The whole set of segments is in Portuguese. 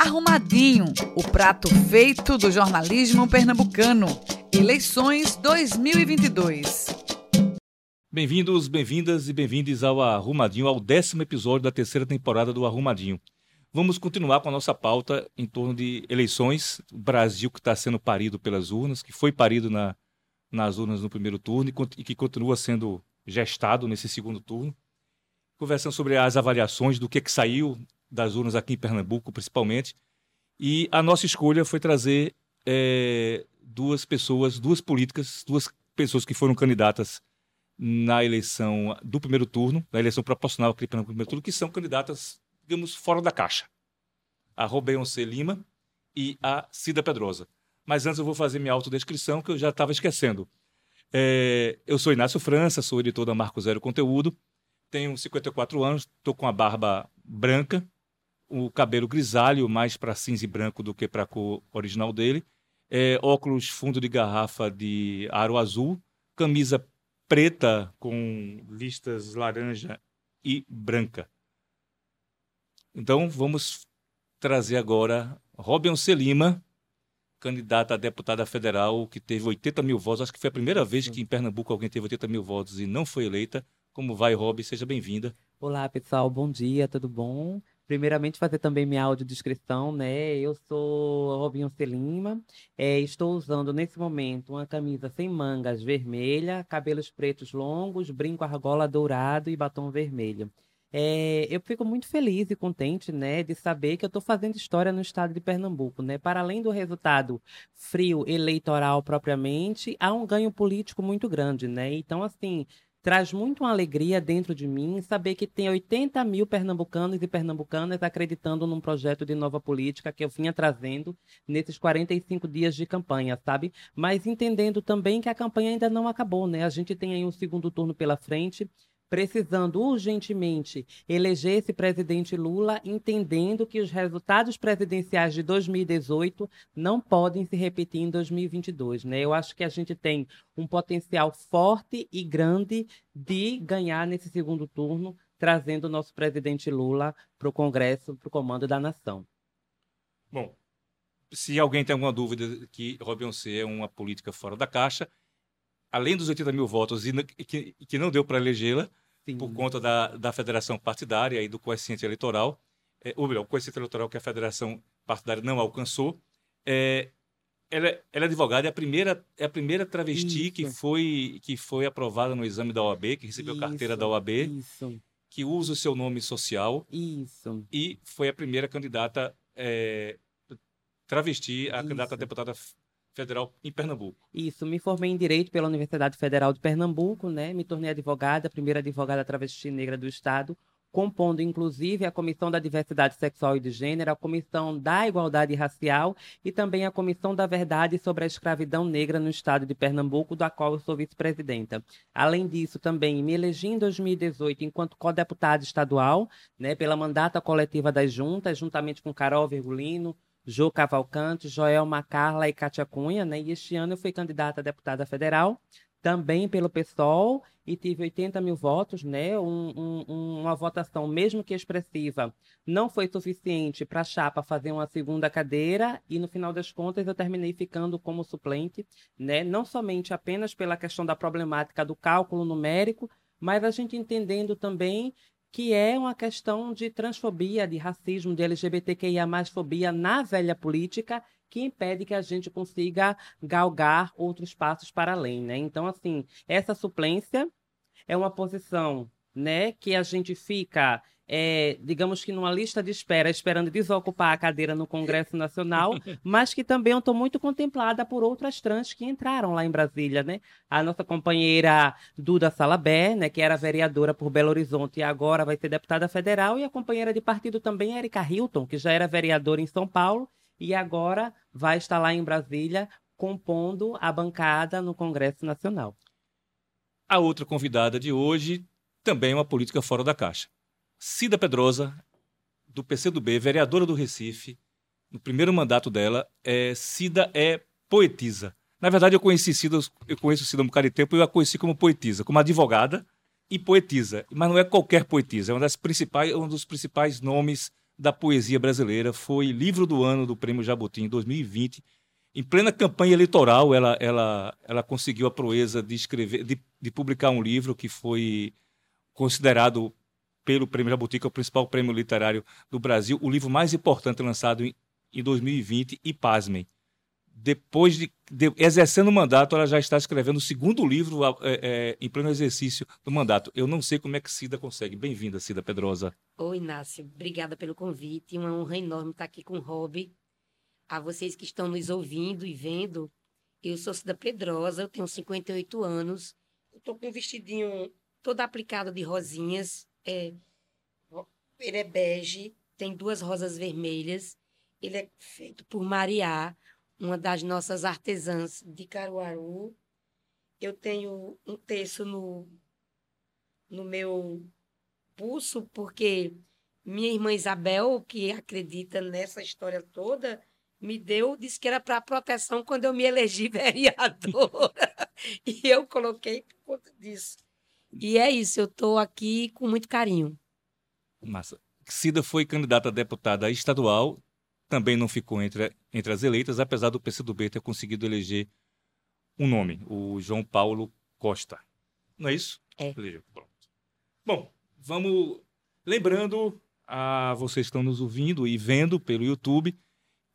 Arrumadinho, o prato feito do jornalismo pernambucano. Eleições 2022. Bem-vindos, bem-vindas e bem-vindes ao Arrumadinho, ao décimo episódio da terceira temporada do Arrumadinho. Vamos continuar com a nossa pauta em torno de eleições, o Brasil que está sendo parido pelas urnas, que foi parido na, nas urnas no primeiro turno e que continua sendo gestado nesse segundo turno. Conversando sobre as avaliações do que, é que saiu das urnas aqui em Pernambuco, principalmente. E a nossa escolha foi trazer é, duas pessoas, duas políticas, duas pessoas que foram candidatas na eleição do primeiro turno, na eleição proporcional aqui no primeiro turno, que são candidatas, digamos, fora da caixa. A Robeyoncé Lima e a Cida Pedrosa. Mas antes eu vou fazer minha autodescrição, que eu já estava esquecendo. É, eu sou Inácio França, sou editor da Marco Zero Conteúdo, tenho 54 anos, estou com a barba branca, o cabelo grisalho, mais para cinza e branco do que para a cor original dele, é, óculos fundo de garrafa de aro azul, camisa preta com listas laranja e branca. Então vamos trazer agora Robin Selima, candidata a deputada federal, que teve 80 mil votos. Acho que foi a primeira vez que em Pernambuco alguém teve 80 mil votos e não foi eleita. Como vai, Rob? Seja bem-vinda. Olá, pessoal. Bom dia, tudo bom? Primeiramente, fazer também minha audiodescrição, né? Eu sou Robinho Selima, é, estou usando nesse momento uma camisa sem mangas vermelha, cabelos pretos longos, brinco argola dourado e batom vermelho. É, eu fico muito feliz e contente, né, de saber que eu estou fazendo história no estado de Pernambuco, né? Para além do resultado frio eleitoral propriamente, há um ganho político muito grande, né? Então, assim, traz muito uma alegria dentro de mim saber que tem 80 mil pernambucanos e pernambucanas acreditando num projeto de nova política que eu vinha trazendo nesses 45 dias de campanha, sabe? Mas entendendo também que a campanha ainda não acabou, né? A gente tem aí um segundo turno pela frente precisando urgentemente eleger esse presidente Lula, entendendo que os resultados presidenciais de 2018 não podem se repetir em 2022. Né? Eu acho que a gente tem um potencial forte e grande de ganhar nesse segundo turno, trazendo o nosso presidente Lula para o Congresso, para o comando da nação. Bom, se alguém tem alguma dúvida que Robin é uma política fora da caixa, além dos 80 mil votos e que, que não deu para elegê-la, por conta da, da federação partidária e do coeficiente eleitoral, é, ou melhor, o coeficiente eleitoral que a federação partidária não alcançou. É, ela, ela é advogada, é a primeira, é a primeira travesti que foi, que foi aprovada no exame da OAB, que recebeu isso, carteira da OAB, isso. que usa o seu nome social. E foi a primeira candidata é, travesti, a candidata a deputada federal em Pernambuco. Isso, me formei em Direito pela Universidade Federal de Pernambuco, né? Me tornei advogada, primeira advogada travesti negra do Estado, compondo inclusive a Comissão da Diversidade Sexual e de Gênero, a Comissão da Igualdade Racial e também a Comissão da Verdade sobre a Escravidão Negra no Estado de Pernambuco, da qual eu sou vice-presidenta. Além disso, também me elegi em 2018 enquanto co-deputada estadual, né, pela mandata coletiva das juntas, juntamente com Carol Virgulino, Jô Cavalcante, Joel Macarla e Cátia Cunha, né? E este ano eu fui candidata a deputada federal, também pelo PSOL, e tive 80 mil votos, né? Um, um, uma votação, mesmo que expressiva, não foi suficiente para a chapa fazer uma segunda cadeira, e no final das contas eu terminei ficando como suplente, né? Não somente apenas pela questão da problemática do cálculo numérico, mas a gente entendendo também que é uma questão de transfobia, de racismo, de LGBTQIA+, fobia na velha política, que impede que a gente consiga galgar outros passos para além, né? Então, assim, essa suplência é uma posição, né, que a gente fica é, digamos que numa lista de espera, esperando desocupar a cadeira no Congresso Nacional, mas que também eu estou muito contemplada por outras trans que entraram lá em Brasília, né? A nossa companheira Duda Salabé, né, que era vereadora por Belo Horizonte e agora vai ser deputada federal, e a companheira de partido também, Erika Hilton, que já era vereadora em São Paulo e agora vai estar lá em Brasília compondo a bancada no Congresso Nacional. A outra convidada de hoje também é uma política fora da caixa. Cida Pedrosa, do PCdoB, vereadora do Recife, no primeiro mandato dela, é, Cida é poetisa. Na verdade, eu conheci Cida, eu conheço Cida há um bocado de tempo, eu a conheci como poetisa, como advogada e poetisa. Mas não é qualquer poetisa, é uma das principais, um dos principais nomes da poesia brasileira, foi livro do ano do Prêmio Jabuti em 2020. Em plena campanha eleitoral, ela, ela, ela conseguiu a proeza de escrever, de, de publicar um livro que foi considerado pelo Prêmio Jabuti, que é o principal prêmio literário do Brasil, o livro mais importante lançado em, em 2020, e pasmem, depois de, de, exercendo o mandato, ela já está escrevendo o segundo livro é, é, em pleno exercício do mandato. Eu não sei como é que Cida consegue. Bem-vinda, Cida Pedrosa. Oi, Inácio. Obrigada pelo convite. Uma honra enorme estar aqui com o Rob. A vocês que estão nos ouvindo e vendo, eu sou Cida Pedrosa, eu tenho 58 anos. Estou com um vestidinho todo aplicado de rosinhas. É, ele é bege, tem duas rosas vermelhas. Ele é feito por Mariá uma das nossas artesãs de Caruaru. Eu tenho um terço no, no meu pulso, porque minha irmã Isabel, que acredita nessa história toda, me deu, disse que era para proteção quando eu me elegi vereadora. e eu coloquei por conta disso. E é isso, eu estou aqui com muito carinho. Massa. Cida foi candidata a deputada estadual também não ficou entre, entre as eleitas, apesar do PCdoB ter conseguido eleger um nome, o João Paulo Costa. Não é isso? É. Bom, vamos lembrando a vocês que estão nos ouvindo e vendo pelo YouTube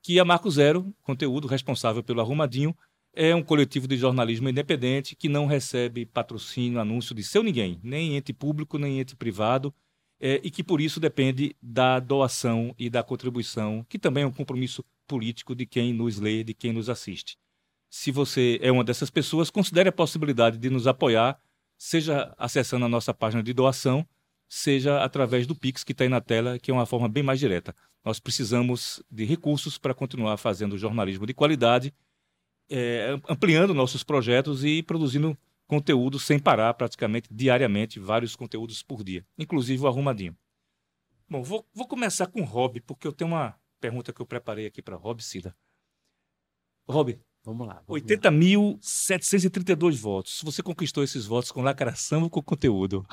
que a Marco Zero, conteúdo responsável pelo Arrumadinho, é um coletivo de jornalismo independente que não recebe patrocínio, anúncio de seu ninguém, nem ente público, nem ente privado é, e que por isso depende da doação e da contribuição, que também é um compromisso político de quem nos lê, de quem nos assiste. Se você é uma dessas pessoas, considere a possibilidade de nos apoiar, seja acessando a nossa página de doação, seja através do Pix que está aí na tela, que é uma forma bem mais direta. Nós precisamos de recursos para continuar fazendo jornalismo de qualidade, é, ampliando nossos projetos e produzindo conteúdo sem parar, praticamente diariamente, vários conteúdos por dia, inclusive o arrumadinho. Bom, vou, vou começar com o Rob, porque eu tenho uma pergunta que eu preparei aqui para Rob Cida. Rob, vamos lá. 80.732 votos. Você conquistou esses votos com lacração ou com conteúdo?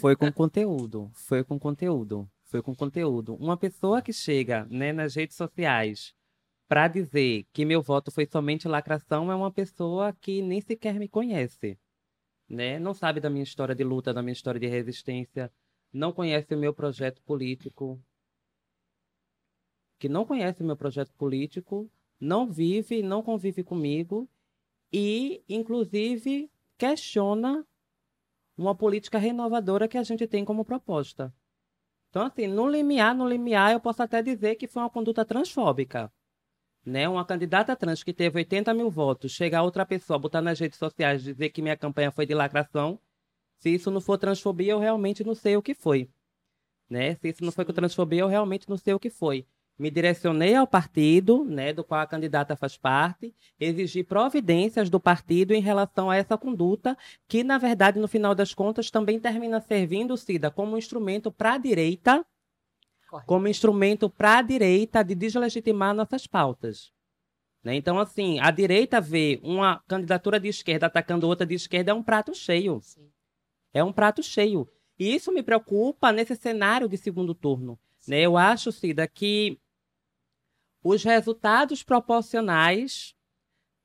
Foi com conteúdo, foi com conteúdo, foi com conteúdo. Uma pessoa que chega né, nas redes sociais para dizer que meu voto foi somente lacração é uma pessoa que nem sequer me conhece, né? Não sabe da minha história de luta, da minha história de resistência, não conhece o meu projeto político, que não conhece o meu projeto político, não vive, não convive comigo e, inclusive, questiona uma política renovadora que a gente tem como proposta. Então, assim, no limiar, no limiar, eu posso até dizer que foi uma conduta transfóbica né, uma candidata trans que teve 80 mil votos, chegar outra pessoa, botar nas redes sociais, dizer que minha campanha foi de lacração, se isso não for transfobia, eu realmente não sei o que foi. Né? Se isso não foi com transfobia, eu realmente não sei o que foi. Me direcionei ao partido, né, do qual a candidata faz parte, exigi providências do partido em relação a essa conduta, que, na verdade, no final das contas, também termina servindo, Cida, como um instrumento para a direita Correto. como instrumento para a direita de deslegitimar nossas pautas. Né? Então, assim, a direita vê uma candidatura de esquerda atacando outra de esquerda é um prato cheio. Sim. É um prato cheio. E isso me preocupa nesse cenário de segundo turno. Né? Eu acho, Cida, que os resultados proporcionais,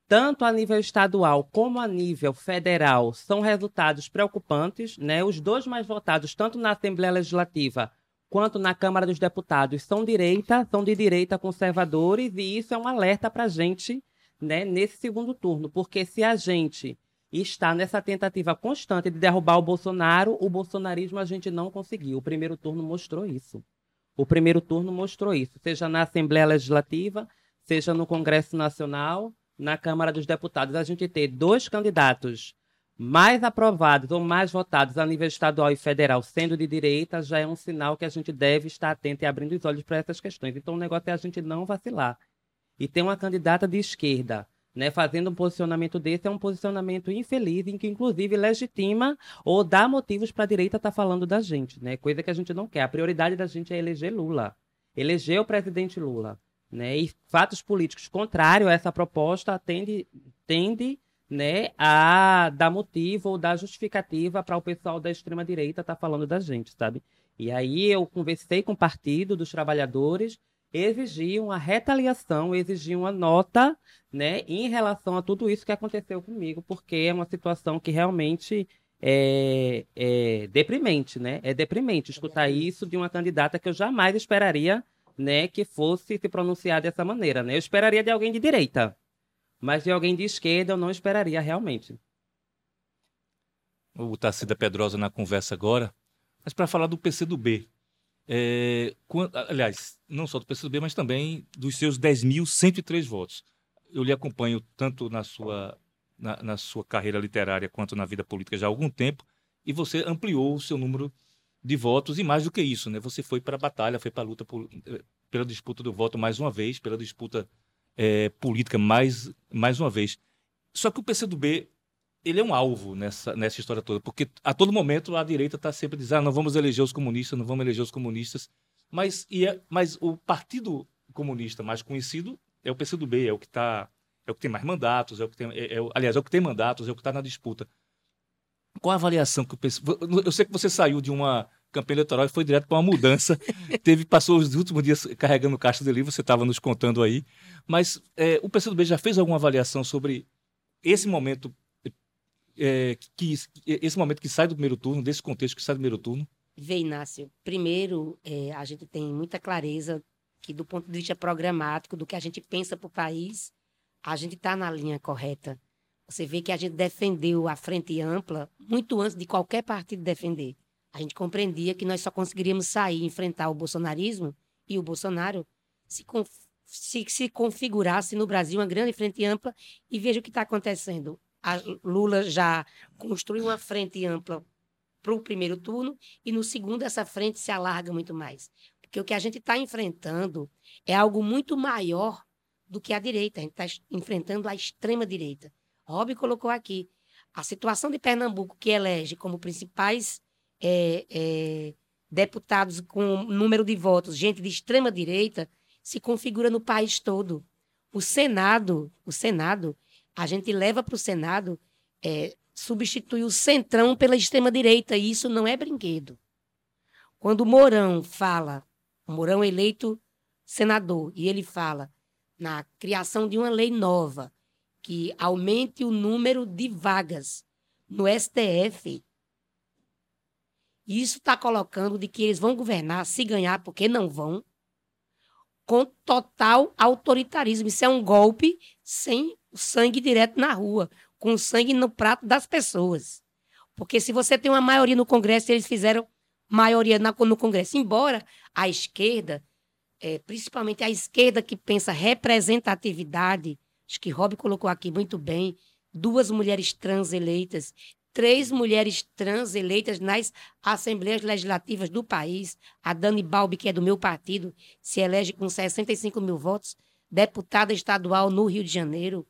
tanto a nível estadual como a nível federal, são resultados preocupantes. Né? Os dois mais votados, tanto na Assembleia Legislativa quanto na Câmara dos Deputados são direita, são de direita conservadores, e isso é um alerta para a gente né, nesse segundo turno, porque se a gente está nessa tentativa constante de derrubar o Bolsonaro, o bolsonarismo a gente não conseguiu. O primeiro turno mostrou isso. O primeiro turno mostrou isso, seja na Assembleia Legislativa, seja no Congresso Nacional, na Câmara dos Deputados. A gente ter dois candidatos mais aprovados ou mais votados a nível estadual e federal sendo de direita, já é um sinal que a gente deve estar atento e abrindo os olhos para essas questões. Então, o negócio é a gente não vacilar. E ter uma candidata de esquerda né, fazendo um posicionamento desse é um posicionamento infeliz, em que inclusive legitima ou dá motivos para a direita estar tá falando da gente, né? Coisa que a gente não quer. A prioridade da gente é eleger Lula, eleger o presidente Lula, né? E fatos políticos contrários a essa proposta tende, tende né, a dar motivo ou dar justificativa para o pessoal da extrema direita estar tá falando da gente, sabe? E aí eu conversei com o Partido dos Trabalhadores, exigiam a retaliação, exigiam uma nota, né, em relação a tudo isso que aconteceu comigo, porque é uma situação que realmente é, é deprimente, né? É deprimente escutar isso de uma candidata que eu jamais esperaria, né, que fosse se pronunciar dessa maneira, né? Eu esperaria de alguém de direita, mas de alguém de esquerda eu não esperaria realmente. O Tacida Pedrosa na conversa agora, mas para falar do PCdoB. É, quando, aliás, não só do PCdoB, mas também dos seus 10.103 votos. Eu lhe acompanho tanto na sua na, na, sua carreira literária quanto na vida política já há algum tempo, e você ampliou o seu número de votos, e mais do que isso, né? Você foi para a batalha, foi para a luta por, eh, pela disputa do voto mais uma vez, pela disputa é, política mais, mais uma vez. Só que o PCdoB ele é um alvo nessa, nessa história toda, porque a todo momento a direita está sempre dizendo ah, não vamos eleger os comunistas, não vamos eleger os comunistas, mas, e é, mas o partido comunista mais conhecido é o PCdoB, é o que está é o que tem mais mandatos, é o que tem, é, é, aliás, é o que tem mandatos, é o que está na disputa. Qual a avaliação que o PC... Eu sei que você saiu de uma campanha eleitoral e foi direto para uma mudança. Teve, passou os últimos dias carregando caixa de livro, você estava nos contando aí. Mas é, o PCdoB já fez alguma avaliação sobre esse momento é, que esse momento que sai do primeiro turno, desse contexto que sai do primeiro turno? Vê, Inácio. Primeiro, é, a gente tem muita clareza que, do ponto de vista programático, do que a gente pensa para o país, a gente está na linha correta. Você vê que a gente defendeu a frente ampla muito antes de qualquer partido defender. A gente compreendia que nós só conseguiríamos sair e enfrentar o bolsonarismo e o Bolsonaro se, se, se configurasse no Brasil uma grande frente ampla. E veja o que está acontecendo. A Lula já construiu uma frente ampla para o primeiro turno e no segundo essa frente se alarga muito mais. Porque o que a gente está enfrentando é algo muito maior do que a direita. A gente está enfrentando a extrema-direita. Rob colocou aqui a situação de Pernambuco, que elege como principais é, é, deputados com número de votos, gente de extrema-direita, se configura no país todo. O Senado, o Senado, a gente leva para o Senado, é, substitui o centrão pela extrema-direita, e isso não é brinquedo. Quando o Mourão fala, o Mourão eleito senador, e ele fala na criação de uma lei nova que aumente o número de vagas no STF. Isso está colocando de que eles vão governar se ganhar, porque não vão, com total autoritarismo. Isso é um golpe sem sangue direto na rua, com sangue no prato das pessoas. Porque se você tem uma maioria no Congresso, eles fizeram maioria no Congresso. Embora a esquerda é, principalmente a esquerda que pensa representatividade, acho que Rob colocou aqui muito bem, duas mulheres trans eleitas, três mulheres trans eleitas nas assembleias legislativas do país. A Dani Balbi, que é do meu partido, se elege com 65 mil votos, deputada estadual no Rio de Janeiro.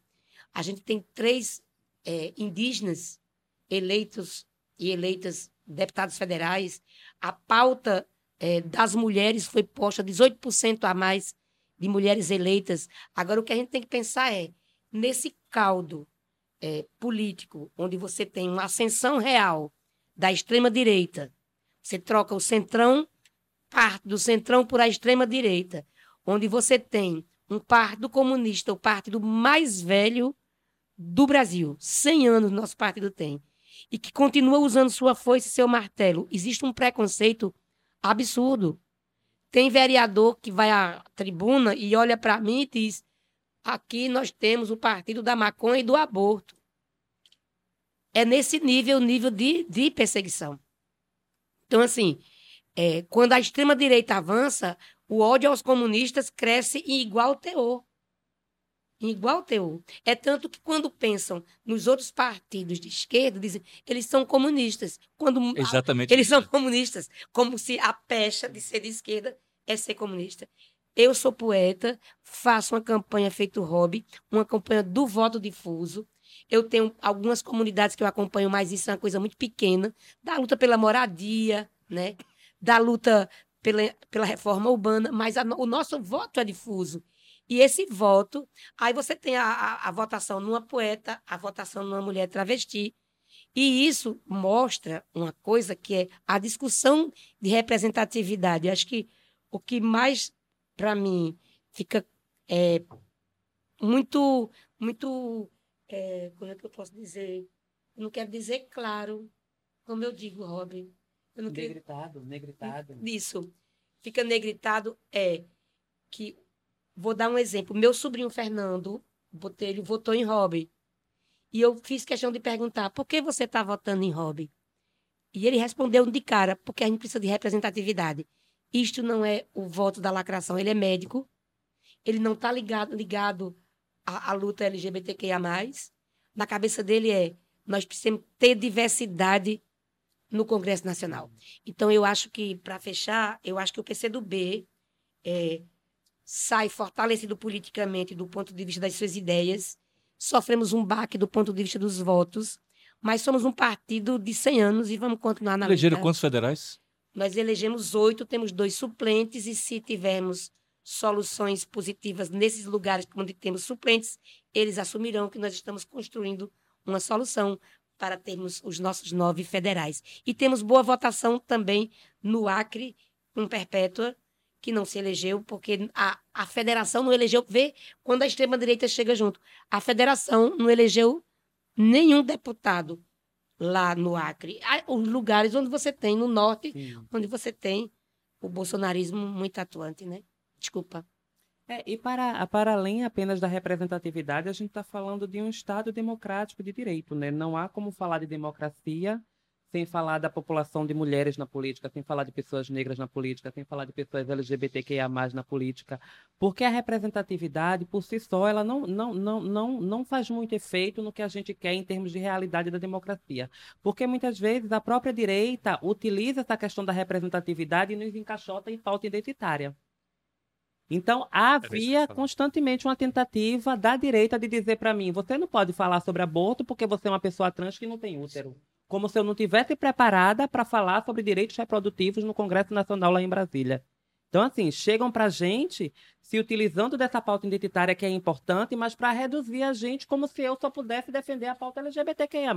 A gente tem três é, indígenas eleitos e eleitas deputados federais. A pauta é, das mulheres foi posta 18% a mais de mulheres eleitas. Agora, o que a gente tem que pensar é, nesse caldo é, político, onde você tem uma ascensão real da extrema-direita, você troca o centrão, parte do centrão por a extrema-direita, onde você tem um partido comunista, o partido mais velho do Brasil, 100 anos nosso partido tem, e que continua usando sua foice e seu martelo. Existe um preconceito Absurdo. Tem vereador que vai à tribuna e olha para mim e diz: aqui nós temos o partido da maconha e do aborto. É nesse nível, nível de, de perseguição. Então, assim, é, quando a extrema-direita avança, o ódio aos comunistas cresce em igual teor em igual teor. É tanto que quando pensam nos outros partidos de esquerda, dizem eles são comunistas. Quando Exatamente. eles são comunistas, como se a pecha de ser de esquerda é ser comunista. Eu sou poeta, faço uma campanha feito hobby, uma campanha do voto difuso. Eu tenho algumas comunidades que eu acompanho, mas isso é uma coisa muito pequena, da luta pela moradia, né? Da luta pela, pela reforma urbana, mas a, o nosso voto é difuso. E esse voto, aí você tem a, a, a votação numa poeta, a votação numa mulher travesti. E isso mostra uma coisa que é a discussão de representatividade. Eu acho que o que mais, para mim, fica é, muito, muito, é, como é que eu posso dizer? Eu não quero dizer claro, como eu digo, Robin. Eu não negritado, quero... negritado. Isso. Fica negritado é que, vou dar um exemplo, meu sobrinho Fernando Botelho votou em Robin. E eu fiz questão de perguntar, por que você está votando em Robin? E ele respondeu de cara, porque a gente precisa de representatividade. Isto não é o voto da lacração, ele é médico, ele não está ligado, ligado à, à luta LGBTQIA+. Na cabeça dele é, nós precisamos ter diversidade no Congresso Nacional. Então, eu acho que, para fechar, eu acho que o PCdoB é, sai fortalecido politicamente do ponto de vista das suas ideias, sofremos um baque do ponto de vista dos votos, mas somos um partido de 100 anos e vamos continuar na Elegeram quantos federais? Nós elegemos oito, temos dois suplentes, e se tivermos soluções positivas nesses lugares onde temos suplentes, eles assumirão que nós estamos construindo uma solução para termos os nossos nove federais. E temos boa votação também no Acre, com Perpétua, que não se elegeu, porque a, a federação não elegeu. Vê quando a extrema-direita chega junto. A federação não elegeu nenhum deputado lá no Acre. Os lugares onde você tem, no norte, Sim. onde você tem o bolsonarismo muito atuante, né? Desculpa. É, e para, para além apenas da representatividade, a gente está falando de um Estado democrático de direito, né? Não há como falar de democracia sem falar da população de mulheres na política, sem falar de pessoas negras na política, sem falar de pessoas LGBTQIA+, na política, porque a representatividade, por si só, ela não, não, não, não, não faz muito efeito no que a gente quer em termos de realidade da democracia. Porque muitas vezes a própria direita utiliza essa questão da representatividade e nos encaixota em falta identitária. Então, havia constantemente uma tentativa da direita de dizer para mim: você não pode falar sobre aborto porque você é uma pessoa trans que não tem útero como se eu não tivesse preparada para falar sobre direitos reprodutivos no Congresso Nacional lá em Brasília. Então, assim, chegam para a gente se utilizando dessa pauta identitária que é importante, mas para reduzir a gente como se eu só pudesse defender a pauta LGBTQIA+.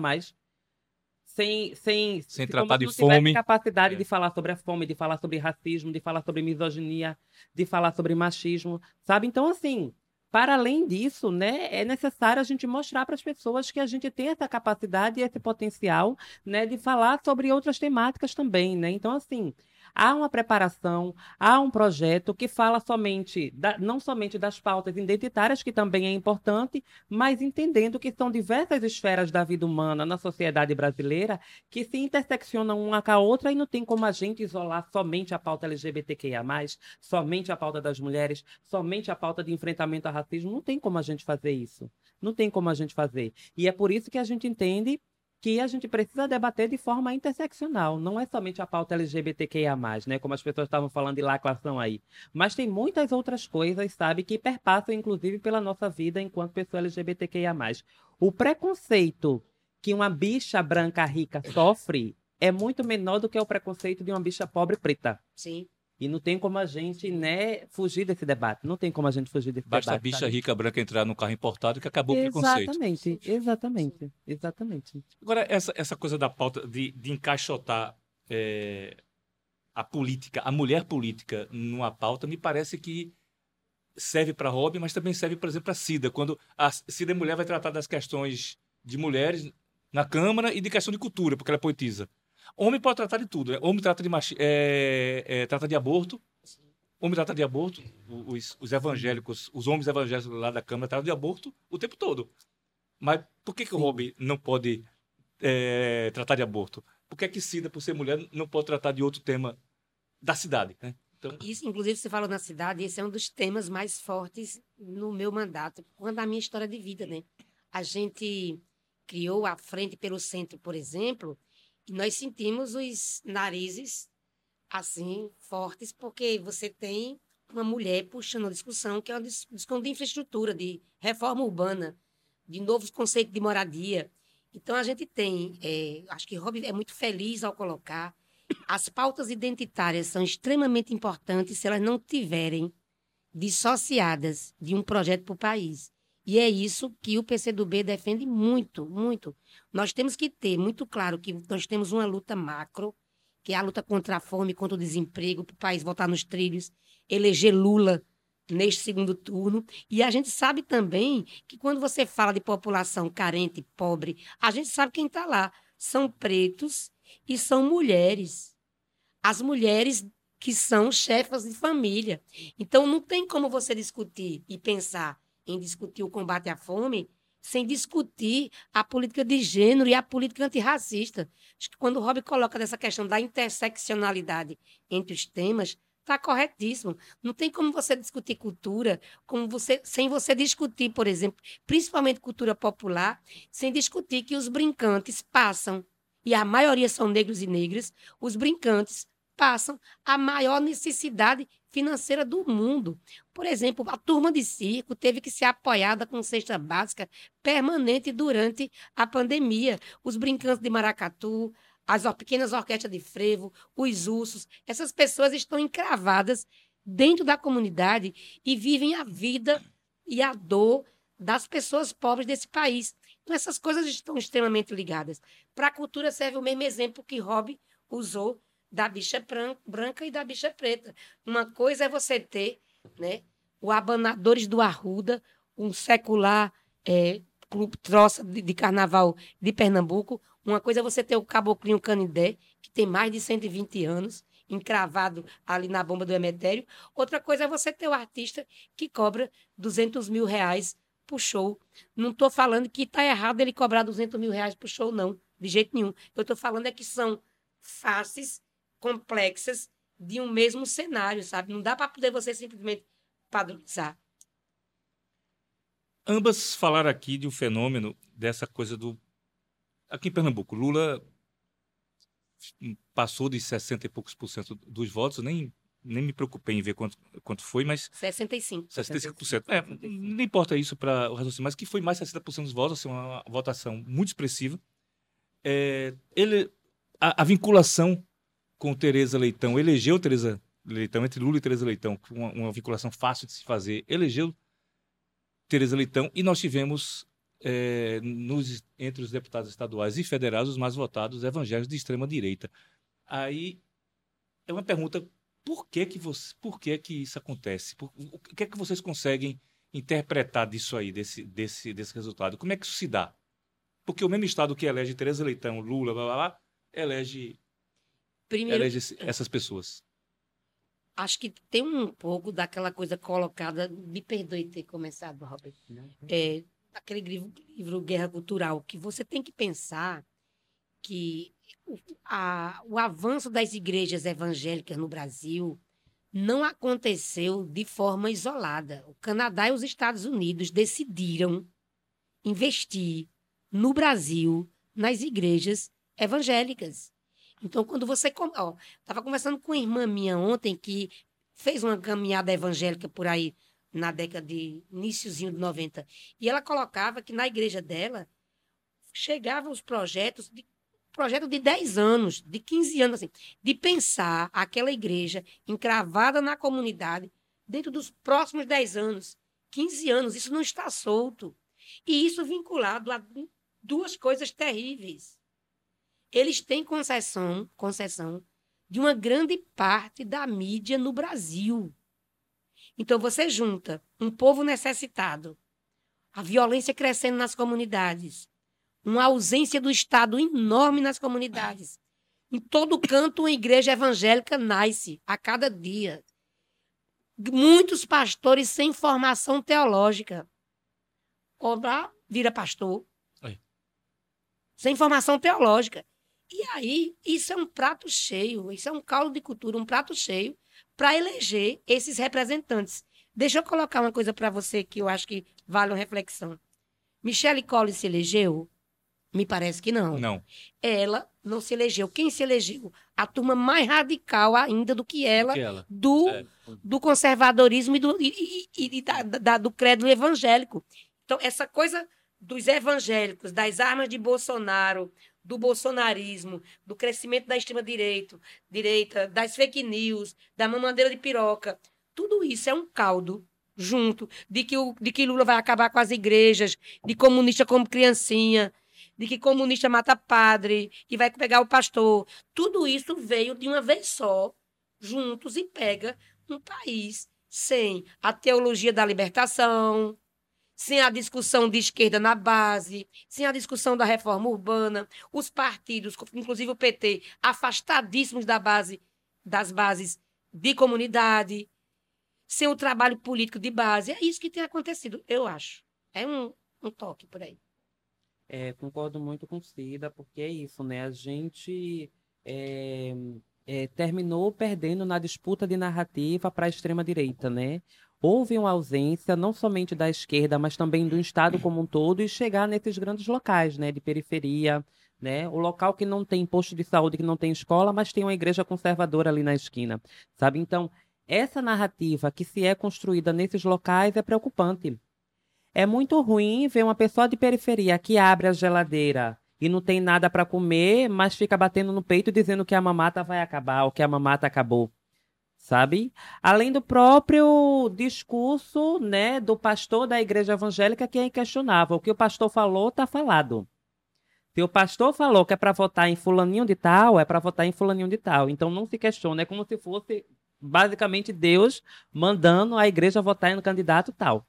Sem, sem, sem tratar de fome. capacidade é. de falar sobre a fome, de falar sobre racismo, de falar sobre misoginia, de falar sobre machismo, sabe? Então, assim, para além disso, né, é necessário a gente mostrar para as pessoas que a gente tem essa capacidade e esse potencial, né, de falar sobre outras temáticas também, né? Então, assim, há uma preparação, há um projeto que fala somente, da, não somente das pautas identitárias, que também é importante, mas entendendo que são diversas esferas da vida humana na sociedade brasileira que se interseccionam uma com a outra e não tem como a gente isolar somente a pauta LGBTQIA, somente a pauta das mulheres, somente a pauta de enfrentamento ao racismo. Não tem como a gente fazer isso. Não tem como a gente fazer. E é por isso que a gente entende que a gente precisa debater de forma interseccional. Não é somente a pauta LGBTQIA+, né? Como as pessoas estavam falando de lacração aí. Mas tem muitas outras coisas, sabe, que perpassam, inclusive, pela nossa vida enquanto pessoa LGBTQIA+. O preconceito que uma bicha branca rica sofre é muito menor do que o preconceito de uma bicha pobre preta. Sim. E não tem como a gente, né, fugir desse debate. Não tem como a gente fugir desse Basta debate. Basta a bicha rica branca entrar no carro importado que acabou exatamente, o preconceito. Exatamente, exatamente, exatamente. Agora, essa, essa coisa da pauta de, de encaixotar é, a política, a mulher política numa pauta, me parece que serve para Robin, mas também serve, por exemplo, para Cida. Quando a Cida é mulher, vai tratar das questões de mulheres na Câmara e de questão de cultura, porque ela é poetisa. Homem pode tratar de tudo. Né? Homem trata de, machi... é, é, trata de aborto. Homem trata de aborto. Os, os, evangélicos, os homens evangélicos lá da Câmara tratam de aborto o tempo todo. Mas por que, que o homem não pode é, tratar de aborto? Por que, que Cida, por ser mulher, não pode tratar de outro tema da cidade? Né? Então... Isso, inclusive, você falou na cidade, esse é um dos temas mais fortes no meu mandato, quando a minha história de vida, né? A gente criou a Frente pelo Centro, por exemplo, e nós sentimos os narizes assim fortes, porque você tem uma mulher puxando a discussão que é uma discussão de infraestrutura, de reforma urbana, de novos conceitos de moradia. Então a gente tem, é, acho que Rob é muito feliz ao colocar as pautas identitárias são extremamente importantes se elas não tiverem dissociadas de um projeto para o país. E é isso que o PCdoB defende muito, muito. Nós temos que ter muito claro que nós temos uma luta macro, que é a luta contra a fome, contra o desemprego, para o país voltar nos trilhos, eleger Lula neste segundo turno. E a gente sabe também que quando você fala de população carente, pobre, a gente sabe quem está lá. São pretos e são mulheres. As mulheres que são chefas de família. Então, não tem como você discutir e pensar em discutir o combate à fome sem discutir a política de gênero e a política antirracista. Acho que quando o Rob coloca dessa questão da interseccionalidade entre os temas, está corretíssimo. Não tem como você discutir cultura como você, sem você discutir, por exemplo, principalmente cultura popular, sem discutir que os brincantes passam, e a maioria são negros e negras, os brincantes passam a maior necessidade financeira do mundo. Por exemplo, a turma de circo teve que ser apoiada com cesta básica permanente durante a pandemia. Os brincantes de maracatu, as pequenas orquestras de frevo, os ursos, essas pessoas estão encravadas dentro da comunidade e vivem a vida e a dor das pessoas pobres desse país. Então, essas coisas estão extremamente ligadas. Para a cultura serve o mesmo exemplo que Rob usou da bicha branca e da bicha preta. Uma coisa é você ter né, o Abanadores do Arruda, um secular é, clube troça de, de, carnaval de Pernambuco. Uma coisa é você ter o Caboclinho Canidé, que tem mais de 120 anos, encravado ali na bomba do Emetério. Outra coisa é você ter o artista que cobra 200 mil reais por show. Não estou falando que está errado ele cobrar 200 mil reais por show, não, de jeito nenhum. Eu estou falando é que são faces complexas de um mesmo cenário, sabe? Não dá para poder você simplesmente padronizar. Ambas falaram aqui de um fenômeno dessa coisa do. Aqui em Pernambuco, Lula passou de 60 e poucos por cento dos votos, nem, nem me preocupei em ver quanto, quanto foi, mas. 65. 65%. É, não importa isso para o raciocínio, mas que foi mais de 60% dos votos, assim, uma votação muito expressiva. É, ele, a, a vinculação com Tereza Leitão, elegeu Tereza Leitão, entre Lula e Tereza Leitão, uma, uma vinculação fácil de se fazer, elegeu Tereza Leitão e nós tivemos é, nos, entre os deputados estaduais e federais os mais votados evangélicos de extrema direita. Aí é uma pergunta: por que que você, por que que isso acontece? Por, o que é que vocês conseguem interpretar disso aí, desse, desse, desse resultado? Como é que isso se dá? Porque o mesmo estado que elege Tereza Leitão, Lula, blá, blá, blá elege Primeiro, essas pessoas? Acho que tem um pouco daquela coisa colocada, me perdoe ter começado, Robert, é, aquele livro, livro Guerra Cultural, que você tem que pensar que o, a, o avanço das igrejas evangélicas no Brasil não aconteceu de forma isolada. O Canadá e os Estados Unidos decidiram investir no Brasil nas igrejas evangélicas. Então, quando você. Ó, tava conversando com uma irmã minha ontem que fez uma caminhada evangélica por aí na década de iníciozinho de 90. E ela colocava que na igreja dela chegavam os projetos de projeto de 10 anos, de 15 anos, assim, de pensar aquela igreja encravada na comunidade dentro dos próximos 10 anos, 15 anos. Isso não está solto. E isso vinculado a duas coisas terríveis eles têm concessão, concessão de uma grande parte da mídia no Brasil. Então você junta um povo necessitado, a violência crescendo nas comunidades, uma ausência do Estado enorme nas comunidades. Em todo canto, uma igreja evangélica nasce a cada dia. Muitos pastores sem formação teológica. Cobrar, vira pastor. Oi. Sem formação teológica. E aí, isso é um prato cheio, isso é um caldo de cultura, um prato cheio para eleger esses representantes. Deixa eu colocar uma coisa para você que eu acho que vale uma reflexão. Michelle Collins se elegeu? Me parece que não. Não. Ela não se elegeu. Quem se elegeu? A turma mais radical ainda do que ela, do, que ela. do, é. do, conservadorismo e, do, e, e, e da, da, do credo evangélico. Então, essa coisa dos evangélicos, das armas de Bolsonaro, do bolsonarismo, do crescimento da extrema-direita, direita, das fake news, da mamadeira de piroca. Tudo isso é um caldo junto, de que, o, de que Lula vai acabar com as igrejas, de comunista como criancinha, de que comunista mata padre e vai pegar o pastor. Tudo isso veio de uma vez só, juntos, e pega um país sem a teologia da libertação, sem a discussão de esquerda na base, sem a discussão da reforma urbana, os partidos, inclusive o PT, afastadíssimos da base, das bases de comunidade, sem o trabalho político de base. É isso que tem acontecido, eu acho. É um, um toque por aí. É, concordo muito com Cida, porque é isso, né? A gente é, é, terminou perdendo na disputa de narrativa para a extrema-direita, né? Houve uma ausência não somente da esquerda, mas também do Estado como um todo e chegar nesses grandes locais, né, de periferia, né, o local que não tem posto de saúde, que não tem escola, mas tem uma igreja conservadora ali na esquina, sabe? Então, essa narrativa que se é construída nesses locais é preocupante. É muito ruim ver uma pessoa de periferia que abre a geladeira e não tem nada para comer, mas fica batendo no peito dizendo que a mamata vai acabar ou que a mamata acabou sabe? Além do próprio discurso, né, do pastor da igreja evangélica que é inquestionável. O que o pastor falou, tá falado. Se o pastor falou que é para votar em fulaninho de tal, é para votar em fulaninho de tal. Então não se questiona, é como se fosse basicamente Deus mandando a igreja votar no candidato tal.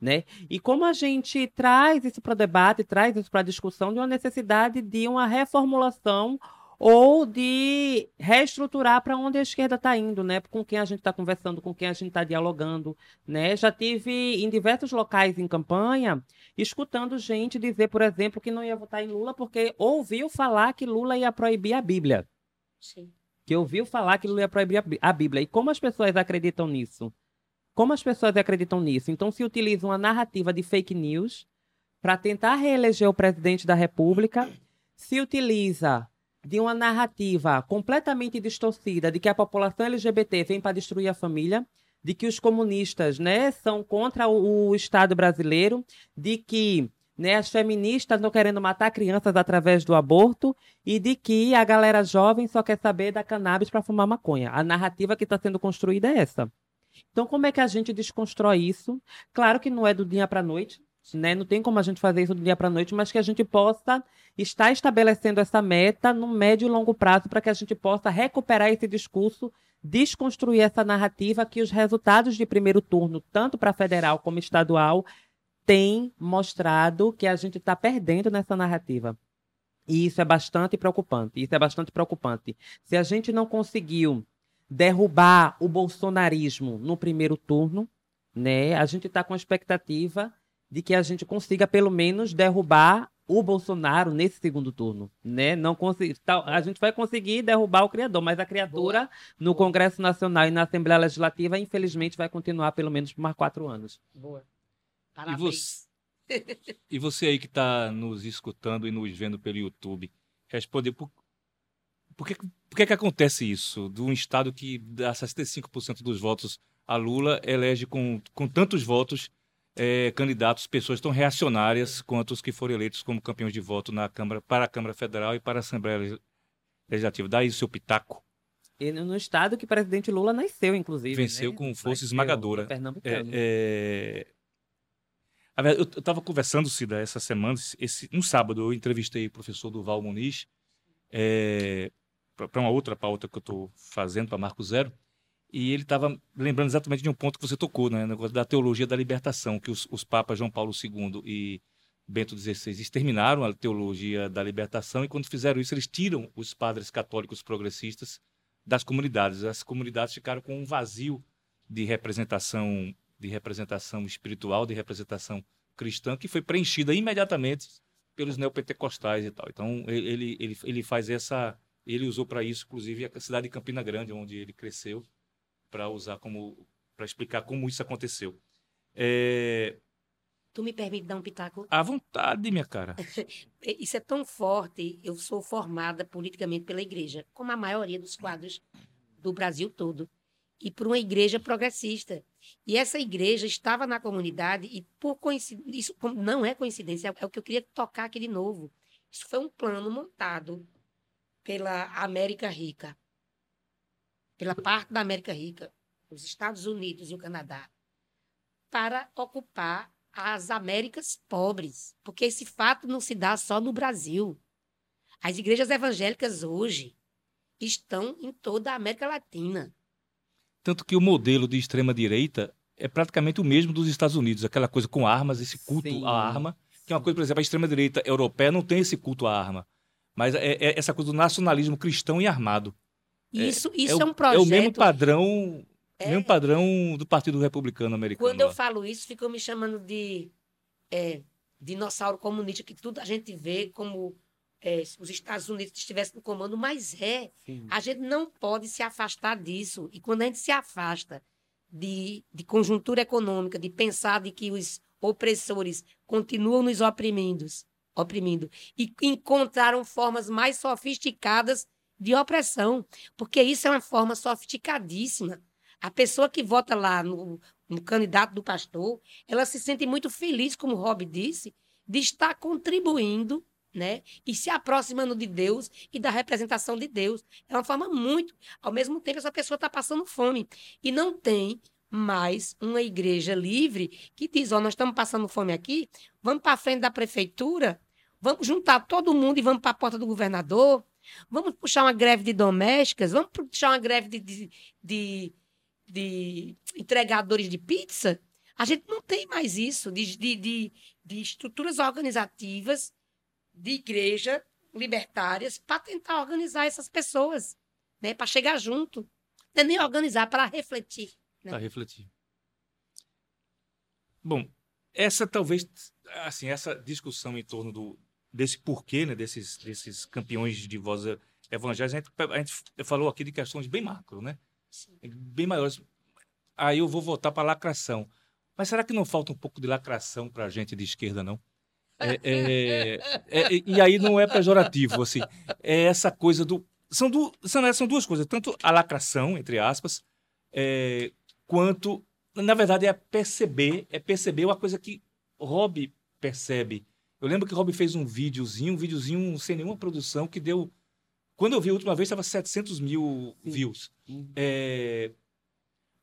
Né? E como a gente traz isso para debate, traz isso para discussão de uma necessidade de uma reformulação ou de reestruturar para onde a esquerda está indo, né? Com quem a gente está conversando, com quem a gente está dialogando, né? Já tive em diversos locais em campanha escutando gente dizer, por exemplo, que não ia votar em Lula porque ouviu falar que Lula ia proibir a Bíblia. Sim. Que ouviu falar que Lula ia proibir a Bíblia. E como as pessoas acreditam nisso? Como as pessoas acreditam nisso? Então se utiliza uma narrativa de fake news para tentar reeleger o presidente da República, se utiliza de uma narrativa completamente distorcida de que a população LGBT vem para destruir a família, de que os comunistas né, são contra o, Estado brasileiro, de que né, as feministas estão querendo matar crianças através do aborto e de que a galera jovem só quer saber da cannabis para fumar maconha. A narrativa que está sendo construída é essa. Então, como é que a gente desconstrói isso? Claro que não é do dia para a noite, né? Não tem como a gente fazer isso do dia para a noite, mas que a gente possa estar estabelecendo essa meta no médio e longo prazo para que a gente possa recuperar esse discurso, desconstruir essa narrativa que os resultados de primeiro turno, tanto para federal como estadual, têm mostrado que a gente está perdendo nessa narrativa. E isso é bastante preocupante. Isso é bastante preocupante. Se a gente não conseguiu derrubar o bolsonarismo no primeiro turno, né, a gente está com a expectativa de que a gente consiga pelo menos derrubar o Bolsonaro nesse segundo turno, né? Não consegui, a gente vai conseguir derrubar o criador, mas a criatura Boa. no Congresso Nacional e na Assembleia Legislativa, infelizmente, vai continuar pelo menos por mais quatro anos. Boa. Parabéns. E você, e você aí que está nos escutando e nos vendo pelo YouTube, responde por, por que, por que, que acontece isso? De um Estado que dá 65% dos votos a Lula, elege com, com tantos votos é, candidatos, pessoas tão reacionárias quanto os que foram eleitos como campeões de voto na Câmara, para a Câmara Federal e para a Assembleia Legislativa. Dá aí o seu pitaco. E no estado que o presidente Lula nasceu, inclusive. Venceu né? com força nasceu, esmagadora. É, é... Eu estava conversando, Cida, essa semana, esse, um sábado, eu entrevistei o professor Duval Muniz é, para uma outra pauta que eu estou fazendo, para Marco Zero. E ele estava lembrando exatamente de um ponto que você tocou, né? negócio da teologia da libertação, que os, os papas João Paulo II e Bento XVI exterminaram a teologia da libertação e quando fizeram isso eles tiram os padres católicos progressistas das comunidades. As comunidades ficaram com um vazio de representação, de representação espiritual, de representação cristã que foi preenchida imediatamente pelos neopentecostais e tal. Então ele ele ele faz essa ele usou para isso inclusive a cidade de Campina Grande onde ele cresceu para usar como para explicar como isso aconteceu. É... Tu me permite dar um pitaco? À vontade, minha cara. isso é tão forte. Eu sou formada politicamente pela igreja, como a maioria dos quadros do Brasil todo, e por uma igreja progressista. E essa igreja estava na comunidade e por coincidência, isso não é coincidência, é o que eu queria tocar aqui de novo. Isso foi um plano montado pela América Rica pela parte da América Rica, os Estados Unidos e o Canadá, para ocupar as Américas pobres, porque esse fato não se dá só no Brasil. As igrejas evangélicas hoje estão em toda a América Latina. Tanto que o modelo de extrema-direita é praticamente o mesmo dos Estados Unidos, aquela coisa com armas, esse culto Sim. à arma, que é uma coisa, por exemplo, a extrema-direita europeia não tem esse culto à arma, mas é, é essa coisa do nacionalismo cristão e armado. Isso, isso é, é, o, um projeto. É o mesmo padrão, É. mesmo padrão do Partido Republicano Americano. Quando eu lá. falo isso, ficam me chamando de é, dinossauro comunista, que tudo a gente vê como é, se os Estados Unidos estivessem no comando, mas é. Sim. A gente não pode se afastar disso. E quando a gente se afasta de, de conjuntura econômica, de pensar de que os opressores continuam nos oprimindo, oprimindo e encontraram formas mais sofisticadas de opressão, porque isso é uma forma sofisticadíssima. A pessoa que vota lá no, no candidato do pastor, ela se sente muito feliz, como o Rob disse, de estar contribuindo né? E se aproximando de Deus e da representação de Deus. É uma forma muito. Ao mesmo tempo, essa pessoa está passando fome. E não tem mais uma igreja livre que diz: Ó, nós estamos passando fome aqui, vamos para a frente da prefeitura, vamos juntar todo mundo e vamos para a porta do governador, vamos puxar uma greve de domésticas, vamos puxar uma greve de, de, de, de entregadores de pizza. A gente não tem mais isso, de, de, de, estruturas organizativas de igreja libertárias para tentar organizar essas pessoas, né? Para chegar junto. Não é nem organizar, para refletir. Para refletir. Bom, essa talvez, assim, essa discussão em torno do, desse porquê, né, desses, desses campeões de voz evangélica, a gente, a gente falou aqui de questões bem macro, né? Bem maiores. Aí eu vou voltar para a lacração. Mas será que não falta um pouco de lacração para a gente de esquerda, não? É, é, é, e aí não é pejorativo, assim. É essa coisa do. São, du, são, são duas coisas, tanto a lacração, entre aspas, é, quanto. Na verdade, é perceber, é perceber uma coisa que Rob percebe. Eu lembro que Rob fez um videozinho, um videozinho sem nenhuma produção, que deu. Quando eu vi a última vez, estava 700 mil views. É,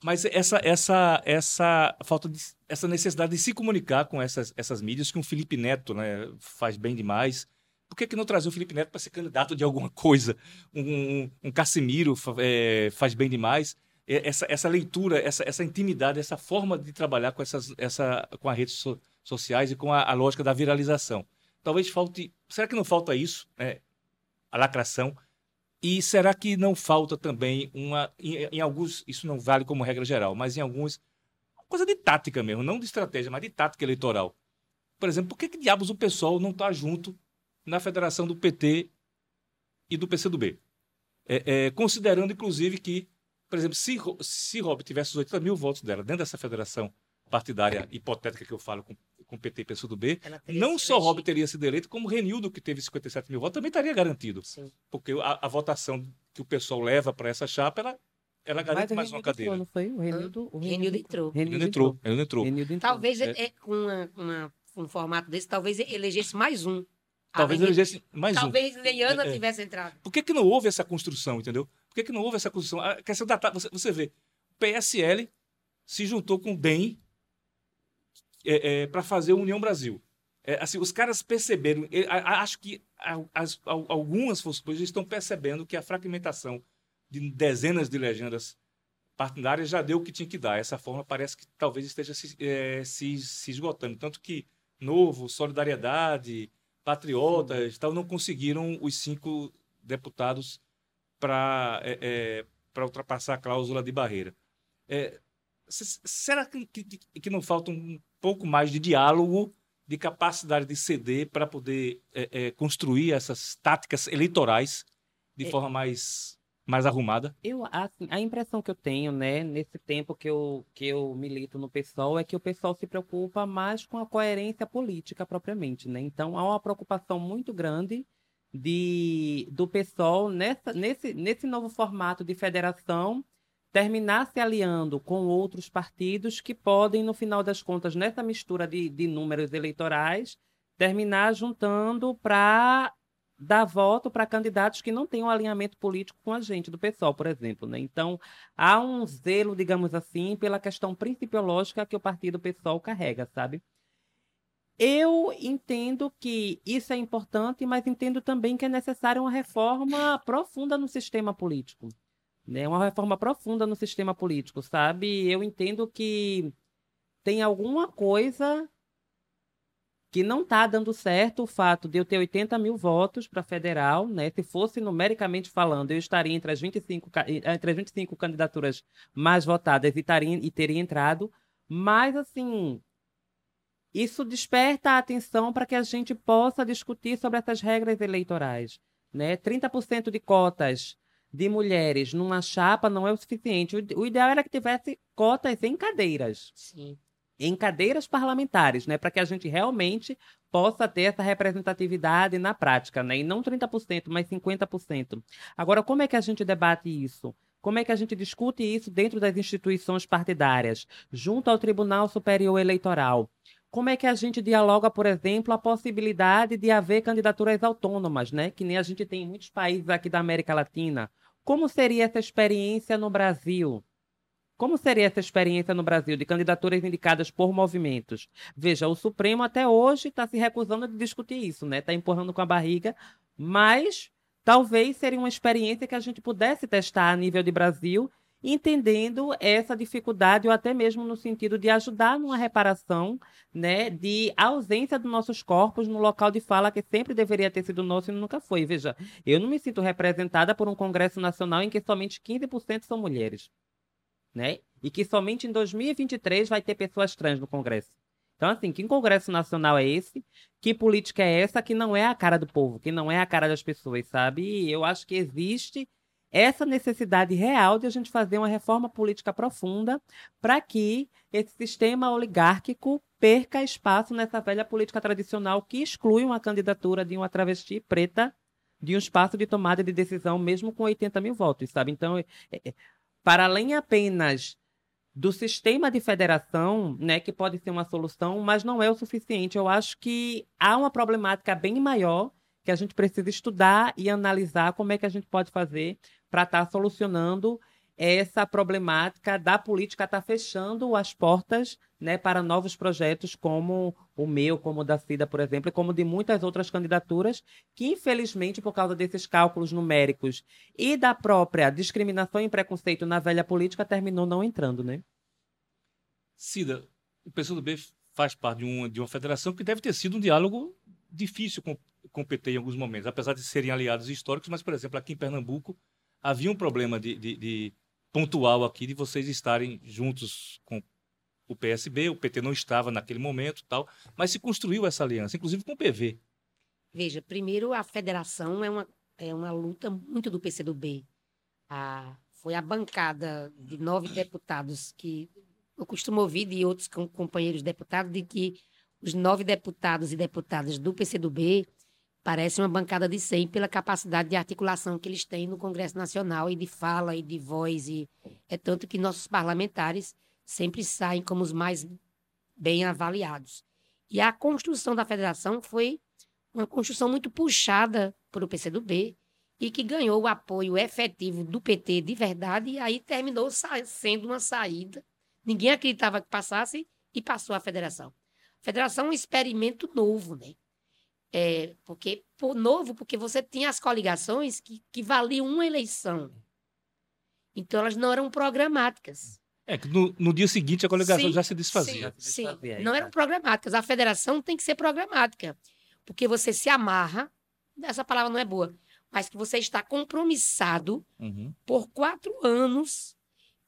mas essa essa essa falta de, essa necessidade de se comunicar com essas essas mídias que um Felipe Neto né, faz bem demais por que, que não trazer o Felipe Neto para ser candidato de alguma coisa um, um, um Casimiro é, faz bem demais essa, essa leitura essa, essa intimidade essa forma de trabalhar com essas essa com as redes so, sociais e com a, a, lógica da viralização talvez falte será que não falta isso né? a lacração e será que não falta também uma. Em, em, alguns, isso não vale como regra geral, mas em alguns. coisa de tática mesmo, não de estratégia, mas de tática eleitoral. Por exemplo, por que, que diabos o pessoal não está junto na federação do PT e do PCdoB? É, é, considerando, inclusive, que, por exemplo, se, se Rob tivesse os 80 mil votos dela dentro dessa federação partidária hipotética que eu falo com, com PT e PCdoB, não só Rob teria sido eleito, como Renildo, que teve 57 mil votos, também estaria garantido. Sim. Porque a, a, votação que o pessoal leva para essa chapa, ela, ela garante mais uma cadeira. Não foi? O Renildo, o Renildo entrou. Renildo entrou. Renildo entrou. Renildo entrou. Talvez é. É, com uma, uma, um formato desse, talvez elegesse mais um. Talvez elegesse mais talvez um. Talvez Leiana é, tivesse entrado. Por que, que não houve essa construção, entendeu? Por que, que não houve essa construção? A questão da você, você vê, o PSL se juntou com o DEM é, é, para fazer a União Brasil. É, assim, os caras perceberam, acho que as, algumas forças estão percebendo que a fragmentação de dezenas de legendas partidárias já deu o que tinha que dar. Essa forma parece que talvez esteja se, é, se, se esgotando. Tanto que Novo, Solidariedade, Patriotas, tal, não conseguiram os cinco deputados para é, é, ultrapassar a cláusula de barreira. É, será que, que, que não falta um pouco mais de diálogo, de capacidade de ceder para poder é, é, construir essas táticas eleitorais de É. forma mais, mais arrumada? Eu, assim, a impressão que eu tenho, né, nesse tempo que eu, que eu milito no PSOL, é que o PSOL se preocupa mais com a coerência política propriamente, né? Então, há uma preocupação muito grande de, do PSOL nessa, nesse, nesse novo formato de federação terminar se aliando com outros partidos que podem, no final das contas, nessa mistura de, de números eleitorais, terminar juntando para dar voto para candidatos que não têm um alinhamento político com a gente, do pessoal, por exemplo. Né? Então, há um zelo, digamos assim, pela questão principiológica que o partido pessoal carrega, sabe? Eu entendo que isso é importante, mas entendo também que é necessária uma reforma profunda no sistema político. Né? Uma reforma profunda no sistema político, sabe? Eu entendo que tem alguma coisa que não está dando certo o fato de eu ter 80 mil votos para federal, né? Se fosse numericamente falando, eu estaria entre as 25, entre as 25 candidaturas mais votadas e, taria, e teria entrado. Mas, assim, isso desperta a atenção para que a gente possa discutir sobre essas regras eleitorais. Né? 30% de cotas de mulheres numa chapa não é o suficiente. O, ideal era que tivesse cotas em cadeiras. Sim. Em cadeiras parlamentares, né? Para que a gente realmente possa ter essa representatividade na prática, né? E não 30%, mas 50%. Agora, como é que a gente debate isso? Como é que a gente discute isso dentro das instituições partidárias, junto ao Tribunal Superior Eleitoral? Como é que a gente dialoga, por exemplo, a possibilidade de haver candidaturas autônomas, né? Que nem a gente tem em muitos países aqui da América Latina. Como seria essa experiência no Brasil? Como seria essa experiência no Brasil de candidaturas indicadas por movimentos? Veja, o Supremo até hoje está se recusando de discutir isso, né? Está empurrando com a barriga, mas talvez seria uma experiência que a gente pudesse testar a nível de Brasil entendendo essa dificuldade ou até mesmo no sentido de ajudar numa reparação, né, de ausência dos nossos corpos no local de fala que sempre deveria ter sido nosso e nunca foi. Veja, eu não me sinto representada por um Congresso Nacional em que somente 15% são mulheres, né? E que somente em 2023 vai ter pessoas trans no Congresso. Então, assim, que Congresso Nacional é esse? Que política é essa que não é a cara do povo, que não é a cara das pessoas, sabe? E eu acho que existe essa necessidade real de a gente fazer uma reforma política profunda para que esse sistema oligárquico perca espaço nessa velha política tradicional que exclui uma candidatura de uma travesti preta de um espaço de tomada de decisão, mesmo com 80 mil votos, sabe? Então, é, é, para além apenas do sistema de federação, né, que pode ser uma solução, mas não é o suficiente. Eu acho que há uma problemática bem maior que a gente precisa estudar e analisar como é que a gente pode fazer para estar tá solucionando essa problemática da política estar tá fechando as portas né, para novos projetos como o meu, como o da Cida, por exemplo, e como de muitas outras candidaturas que, infelizmente, por causa desses cálculos numéricos e da própria discriminação e preconceito na velha política, terminou não entrando, né? Cida, o PCdoB faz parte de uma, de uma federação que deve ter sido um diálogo difícil com, com o PT em alguns momentos, apesar de serem aliados históricos, mas, por exemplo, aqui em Pernambuco, havia um problema de, de, de pontual aqui de vocês estarem juntos com o PSB, o PT não estava naquele momento, tal, mas se construiu essa aliança, inclusive com o PV. Veja, primeiro a federação é uma, é uma luta muito do PCdoB. A, foi a bancada de nove deputados que eu costumo ouvir de outros companheiros deputados de que os nove deputados e deputadas do PCdoB Parece uma bancada de 100 pela capacidade de articulação que eles têm no Congresso Nacional e de fala e de voz. E é tanto que nossos parlamentares sempre saem como os mais bem avaliados. E a construção da federação foi uma construção muito puxada por o PCdoB e que ganhou o apoio efetivo do PT de verdade e aí terminou sendo uma saída. Ninguém acreditava que passasse e passou a federação. A federação é um experimento novo, né? É, porque, por novo, porque você tinha as coligações que, que valiam uma eleição. Então, elas não eram programáticas. É que no, no dia seguinte a coligação sim, já se desfazia. Sim, sim. não eram programáticas. A federação tem que ser programática. Porque você se amarra, essa palavra não é boa, mas que você está compromissado uhum. por quatro anos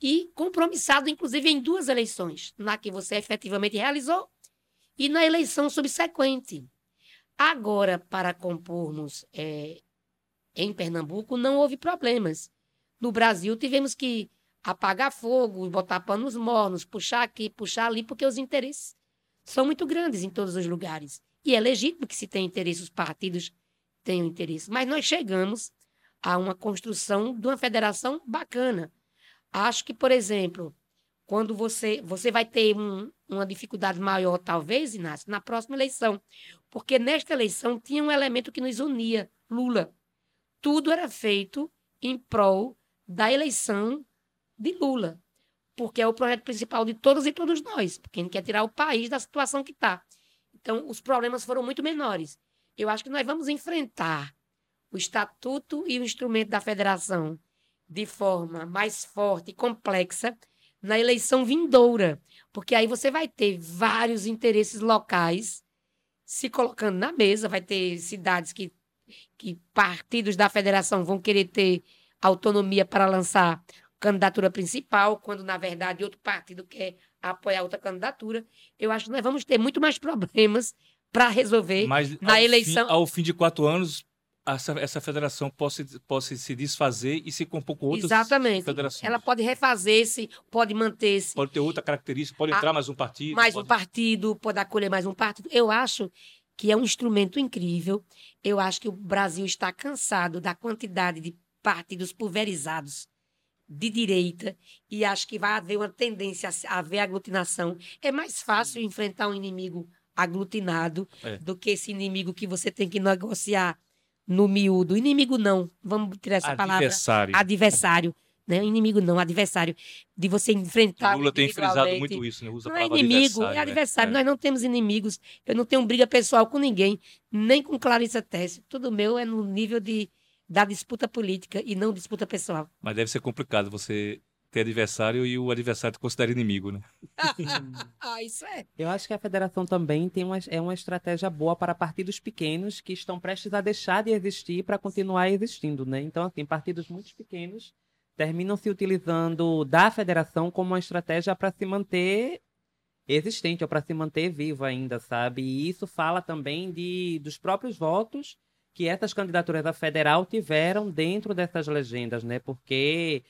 e compromissado, inclusive, em duas eleições, na que você efetivamente realizou e na eleição subsequente. Agora, para compormos é, em Pernambuco, não houve problemas. No Brasil, tivemos que apagar fogo, botar panos mornos, puxar aqui, puxar ali, porque os interesses são muito grandes em todos os lugares. E é legítimo que se tenha interesse, os partidos tenham interesse. Mas nós chegamos a uma construção de uma federação bacana. Acho que, por exemplo, quando você, você vai ter um, uma dificuldade maior, talvez, Inácio, na próxima eleição. Porque nesta eleição tinha um elemento que nos unia, Lula. Tudo era feito em prol da eleição de Lula. Porque é o projeto principal de todas e todos nós. Porque a gente quer tirar o país da situação que está. Então, os problemas foram muito menores. Eu acho que nós vamos enfrentar o estatuto e o instrumento da federação de forma mais forte e complexa na eleição vindoura, porque aí você vai ter vários interesses locais se colocando na mesa, vai ter cidades que, que partidos da federação vão querer ter autonomia para lançar candidatura principal, quando na verdade outro partido quer apoiar outra candidatura. Eu acho que nós vamos ter muito mais problemas para resolver Mas na eleição. Fim, ao fim de quatro anos, essa, essa federação possa, possa se desfazer e se compor com outras Exatamente. federações. Ela pode refazer-se, pode manter-se. Pode ter outra característica, pode entrar mais um partido. mais um pode- partido, pode acolher mais um partido. Eu acho que é um instrumento incrível. Eu acho que o Brasil está cansado da quantidade de partidos pulverizados de direita e acho que vai haver uma tendência a haver aglutinação. É mais fácil enfrentar um inimigo aglutinado É. do que esse inimigo que você tem que negociar no miúdo. Inimigo não, vamos tirar essa palavra Adversário. adversário, né? Inimigo não, adversário. De você enfrentar. Lula tem frisado muito isso, né? Usa a Não é inimigo, adversário, é né? adversário. É. Nós não temos inimigos. Eu não tenho briga pessoal com ninguém, nem com Clarissa Tesse. Tudo meu é no nível de, da disputa política e não disputa pessoal. Mas deve ser complicado você ter adversário e o adversário te considera inimigo, né? ah, isso é. Eu acho que a federação também tem uma, é uma estratégia boa para partidos pequenos que estão prestes a deixar de existir para continuar existindo, né? Então, assim, partidos muito pequenos terminam se utilizando da federação como uma estratégia para se manter existente ou para se manter vivo ainda, sabe? E isso fala também de, dos próprios votos que essas candidaturas a federal tiveram dentro dessas legendas, né? Porque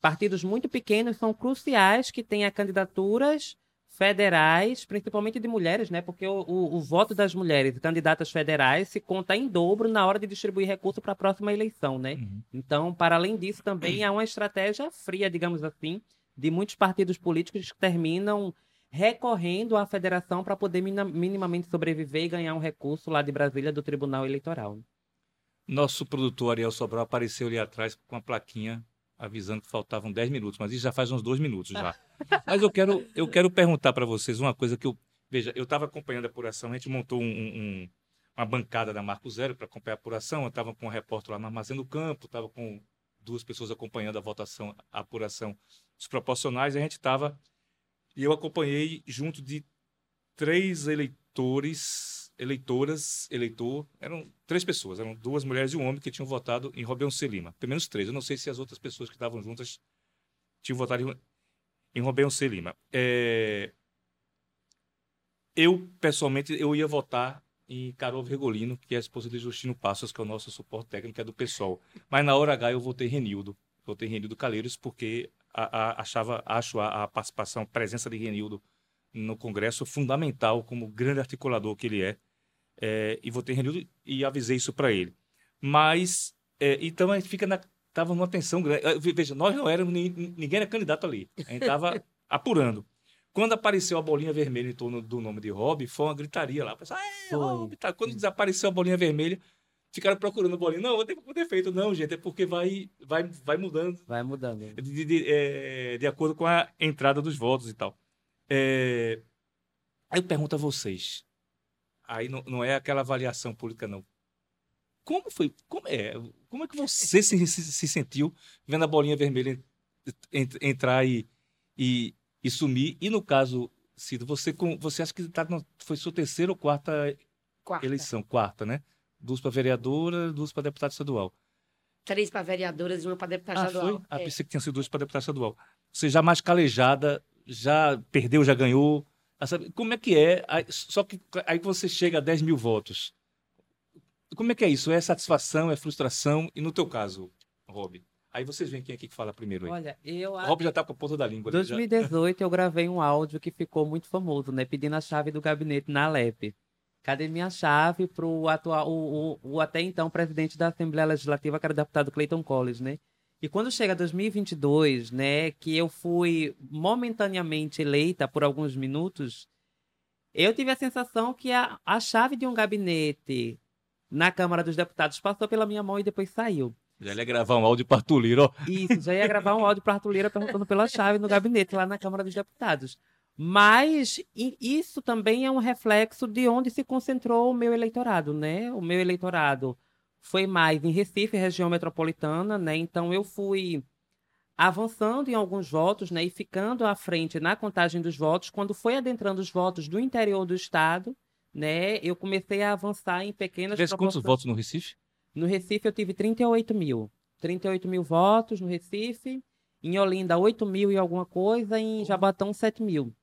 partidos muito pequenos são cruciais que tenham candidaturas federais, principalmente de mulheres, né? Porque o, o, o voto das mulheres candidatas federais se conta em dobro na hora de distribuir recursos para a próxima eleição, né? Uhum. Então, para além disso, também há uma estratégia fria, digamos assim, de muitos partidos políticos que terminam recorrendo à federação para poder minimamente sobreviver e ganhar um recurso lá de Brasília do Tribunal Eleitoral. Nosso produtor Ariel Sobral apareceu ali atrás com uma plaquinha avisando que faltavam 10 minutos, mas isso já faz uns dois minutos já. mas eu quero, eu quero perguntar para vocês uma coisa que eu. Veja, eu estava acompanhando a apuração, a gente montou um- um- uma bancada da Marco Zero para acompanhar a apuração. Eu estava com um repórter lá no Armazém do Campo, estava com duas pessoas acompanhando a votação, a apuração dos proporcionais, e a gente estava. E eu acompanhei junto de três eleitores, eleitoras, eleitor, eram três pessoas, eram duas mulheres e um homem que tinham votado em Robeon Lima. Pelo menos três. Eu não sei se as outras pessoas que estavam juntas tinham votado em, em Robeon Lima. É, Eu, pessoalmente, eu ia votar em Carol Vergolino, que é a esposa de Justino Passos, que é o nosso suporte técnico, é do PSOL. Mas na hora H eu votei Renildo. Votei Renildo Calheiros porque a- a- achava, acho a, a participação, a presença de Renildo no Congresso fundamental como grande articulador que ele é. É, e votei em Renildo e avisei isso para ele. Mas, é, então a gente fica na. Estava numa tensão grande. Ve- Veja, nós não éramos, ni- ninguém era candidato ali. A gente estava apurando. Quando apareceu a bolinha vermelha em torno do nome de Rob, foi uma gritaria lá. Pessoal, é. Rob, tá. Quando desapareceu a bolinha vermelha, ficaram procurando a bolinha. Não, vou ter com defeito. Não, gente, é porque vai, vai, vai mudando Vai mudando. de, de- de, é, de acordo com a entrada dos votos e tal. É, aí eu pergunto a vocês. Aí não, não é aquela avaliação política, não. Como foi? Como é, como é que você se, se, se sentiu vendo a bolinha vermelha en- entrar e, e, e sumir? E no caso, Cido, você, com, você acha que tá foi sua terceira ou quarta Quarta. eleição? Quarta, né? Duas para vereadora, duas para deputado estadual. Três para vereadoras e uma para deputada Ah, estadual. foi? Ah, É. pensei que tinha sido duas para deputado estadual. Você já mais calejada, já perdeu, já ganhou. Ah, sabe, Como é que é? Só que aí você chega a 10 mil votos. Como é que é isso? É satisfação, é frustração? E no teu caso, Rob? Aí vocês veem quem aqui que fala primeiro aí. Olha, eu Rob já tá com a ponta da língua. Em já. 2018 eu gravei um áudio que ficou muito famoso, né? Pedindo a chave do gabinete na Alep. Cadê minha chave pro atual, o, o, o até então presidente da Assembleia Legislativa, que era o deputado Clayton Collins, né? E quando chega 2022, né, que eu fui momentaneamente eleita por alguns minutos, eu tive a sensação que a, a chave de um gabinete na Câmara dos Deputados passou pela minha mão e depois saiu. Já ia gravar um áudio para Arthur Lira, ó. Isso, já ia gravar um áudio para Arthur Lira perguntando pela chave no gabinete lá na Câmara dos Deputados. Mas isso também é um reflexo de onde se concentrou o meu eleitorado, né? O meu eleitorado foi mais em Recife, região metropolitana, né? Então eu fui avançando em alguns votos, né? E ficando à frente na contagem dos votos. Quando foi adentrando os votos do interior do estado, né? Eu comecei a avançar em pequenas. Tivesse quantos votos no Recife? No Recife eu tive 38 mil. 38 mil votos no Recife. Em Olinda, 8 mil e alguma coisa. Em Jabatão, 7 mil.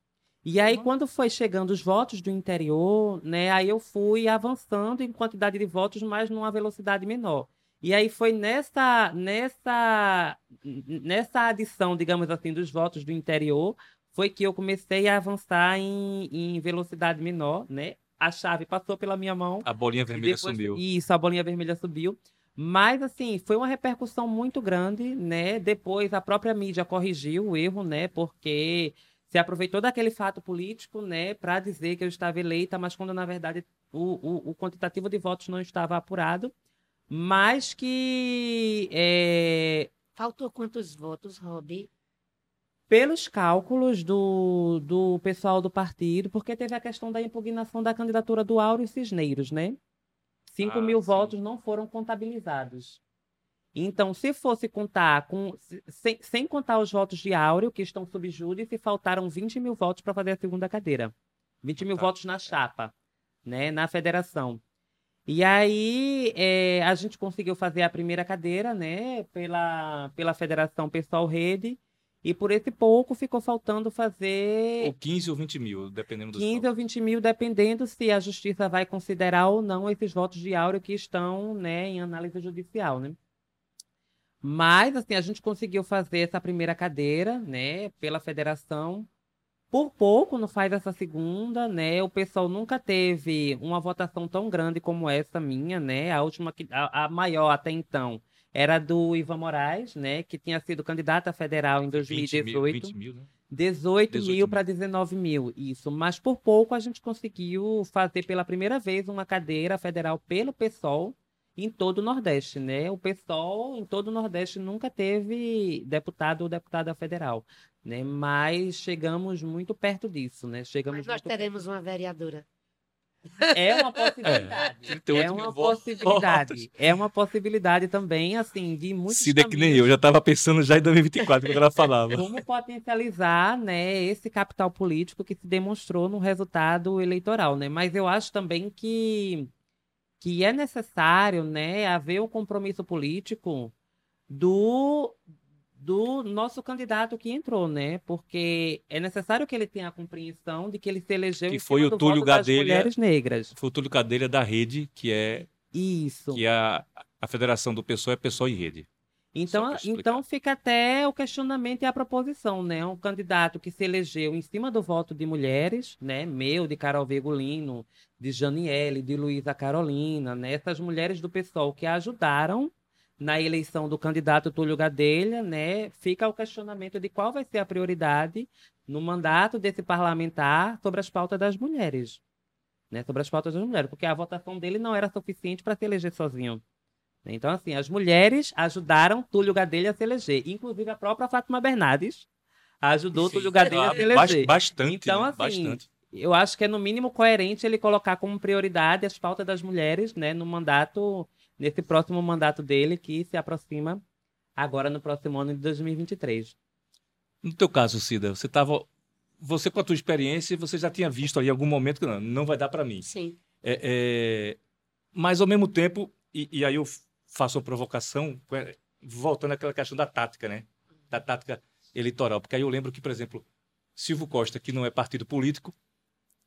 E aí, quando foi chegando os votos do interior, né, aí eu fui avançando em quantidade de votos, mas numa velocidade menor. E aí foi nessa, nessa, nessa adição, digamos assim, dos votos do interior, foi que eu comecei a avançar em, em velocidade menor, né? A chave passou pela minha mão. A bolinha vermelha depois, subiu. Isso, a bolinha vermelha subiu. Mas, assim, foi uma repercussão muito grande, né? Depois a própria mídia corrigiu o erro, né? Porque se aproveitou daquele fato político, né, para dizer que eu estava eleita, mas quando na verdade o, o, o quantitativo de votos não estava apurado, mas que é... faltou quantos votos, Rob? Pelos cálculos do, do pessoal do partido, porque teve a questão da impugnação da candidatura do Áureo Cisneiros, né? 5 ah, mil sim. votos não foram contabilizados. Então, se fosse contar com. Sem, sem contar os votos de Áureo, que estão sob júdice, faltaram 20 mil votos para fazer a segunda cadeira. 20 mil tá. votos na chapa, né? Na federação. E aí é, a gente conseguiu fazer a primeira cadeira, né? Pela, pela Federação Pessoal Rede. E por esse pouco ficou faltando fazer. Ou 15 ou 20 mil, dependendo do 15 votos. ou 20 mil, dependendo se a justiça vai considerar ou não esses votos de Áureo que estão né, em análise judicial, né? Mas, assim, a gente conseguiu fazer essa primeira cadeira, né, pela federação. Por pouco não faz essa segunda, né? O pessoal nunca teve uma votação tão grande como essa minha, né? A última, a, a maior até então, era do Ivan Moraes, né? Que tinha sido candidato a federal em 2018. 20 mil, 20 mil né? 18, 18 mil para 19 mil, isso. Mas por pouco a gente conseguiu fazer pela primeira vez uma cadeira federal pelo PSOL, em todo o Nordeste, né? O PSOL em todo o Nordeste nunca teve deputado ou deputada federal, né? Mas chegamos muito perto disso, né? Chegamos Mas nós teremos perto. uma vereadora. É uma possibilidade. É, é uma possibilidade. É uma possibilidade também, assim, de muitos Cida é que nem eu, já estava pensando já em 2024 quando ela falava. Como potencializar, né, esse capital político que se demonstrou no resultado eleitoral, né? Mas eu acho também que que é necessário né, haver o compromisso político do, do nosso candidato que entrou, né? Porque é necessário que ele tenha a compreensão de que ele se elegeu que foi o Túlio Gadelha, mulheres negras. Foi o Túlio Gadelha da Rede, que é isso. Que a, a Federação do Pessoal é Pessoal e Rede. Então, então fica até o questionamento e a proposição, né? Um candidato que se elegeu em cima do voto de mulheres, né? Meu, de Carol Vegolino, de Janiele, de Luísa Carolina, né? Essas mulheres do PSOL que ajudaram na eleição do candidato Túlio Gadelha, né? Fica o questionamento de qual vai ser a prioridade no mandato desse parlamentar sobre as pautas das mulheres, né? Sobre as pautas das mulheres, porque a votação dele não era suficiente para se eleger sozinho. Então, assim, as mulheres ajudaram Túlio Gadelha a se eleger. Inclusive, a própria Fátima Bernardes ajudou Sim, Túlio Gadelha a se eleger. Bastante, então, né? assim, bastante. Eu acho que é no mínimo coerente ele colocar como prioridade as pautas das mulheres, né, no mandato, nesse próximo mandato dele, que se aproxima agora no próximo ano de 2023. No teu caso, Cida, você estava você com a tua experiência, você já tinha visto ali em algum momento que não, não vai dar para mim. Sim. É, é, mas ao mesmo tempo, e, e, aí eu faço uma provocação, é, voltando àquela questão da tática, né? Da tática eleitoral. Porque aí eu lembro que, por exemplo, Silvio Costa, que não é partido político,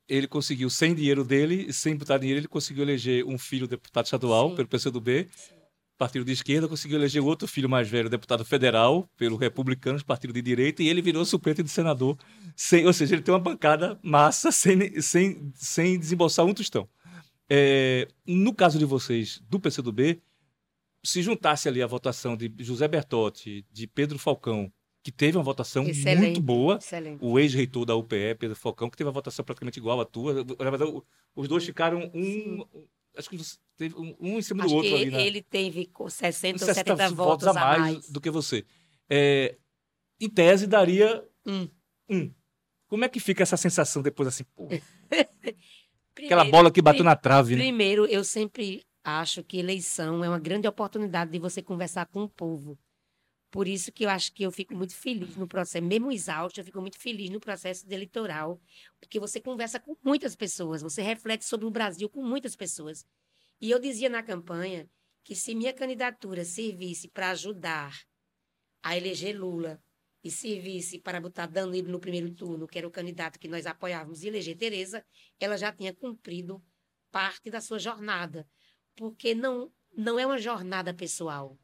ele conseguiu, sem dinheiro dele, sem botar dinheiro, ele conseguiu eleger um filho deputado estadual Sim. pelo PCdoB, Sim. partido de esquerda, conseguiu eleger outro filho mais velho, deputado federal, pelo Republicanos, partido de direita, e ele virou suplente de senador, sem, ou seja, ele tem uma bancada massa sem, sem, sem desembolsar um tostão. É, no caso de vocês, do PCdoB, se juntasse ali a votação de José Bertotti, de Pedro Falcão, que teve uma votação Excelente. muito boa, Excelente. o ex-reitor da UPE, Pedro Falcão, que teve uma votação praticamente igual à tua. Os dois ficaram um. Acho que teve um, em cima Acho do outro ali, ele, né? ele teve co- 60 ou 60 70 votos a mais. do que você. É, em tese, daria Um. um. Como é que fica essa sensação depois, assim, pô, aquela Primeiro- bola que bateu na trave, né? Primeiro, eu sempre acho que eleição é uma grande oportunidade de você conversar com o povo. Por isso que eu acho que eu fico muito feliz no processo, mesmo exausto, eu fico muito feliz no processo eleitoral, porque você conversa com muitas pessoas, você reflete sobre o Brasil com muitas pessoas. E eu dizia na campanha que se minha candidatura servisse para ajudar a eleger Lula e servisse para botar Danilo no primeiro turno, que era o candidato que nós apoiávamos, e eleger Tereza, ela já tinha cumprido parte da sua jornada, porque não não é uma jornada pessoal.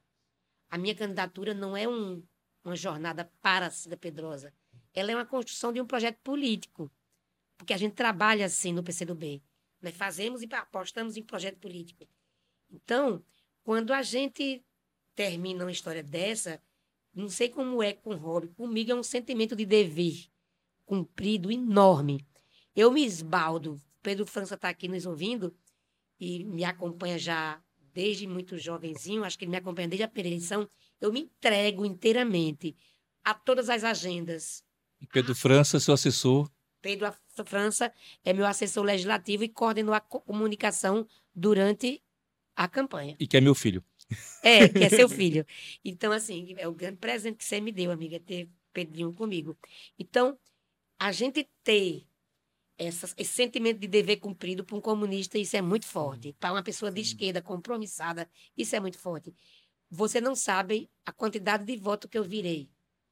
A minha candidatura não é um, uma jornada para Cida Pedrosa. Ela é uma construção de um projeto político, porque a gente trabalha assim no PCdoB. Nós fazemos e apostamos em projeto político. Então, quando a gente termina uma história dessa, não sei como é com o Rob, comigo é um sentimento de dever cumprido enorme. Eu me esbaldo. Pedro França está aqui nos ouvindo e me acompanha já desde muito jovenzinho, acho que ele me acompanha desde a eleição. Eu me entrego inteiramente a todas as agendas. E Pedro França, seu assessor, Pedro França é meu assessor legislativo e coordenou a co- comunicação durante a campanha. e que é meu filho. É, que é seu filho. Então, assim, é o grande presente que você me deu, amiga, ter Pedrinho comigo. Então, a gente ter essa- esse sentimento de dever cumprido para um comunista, isso é muito forte. Para uma pessoa de esquerda compromissada, isso é muito forte. Você não sabe a quantidade de voto que eu virei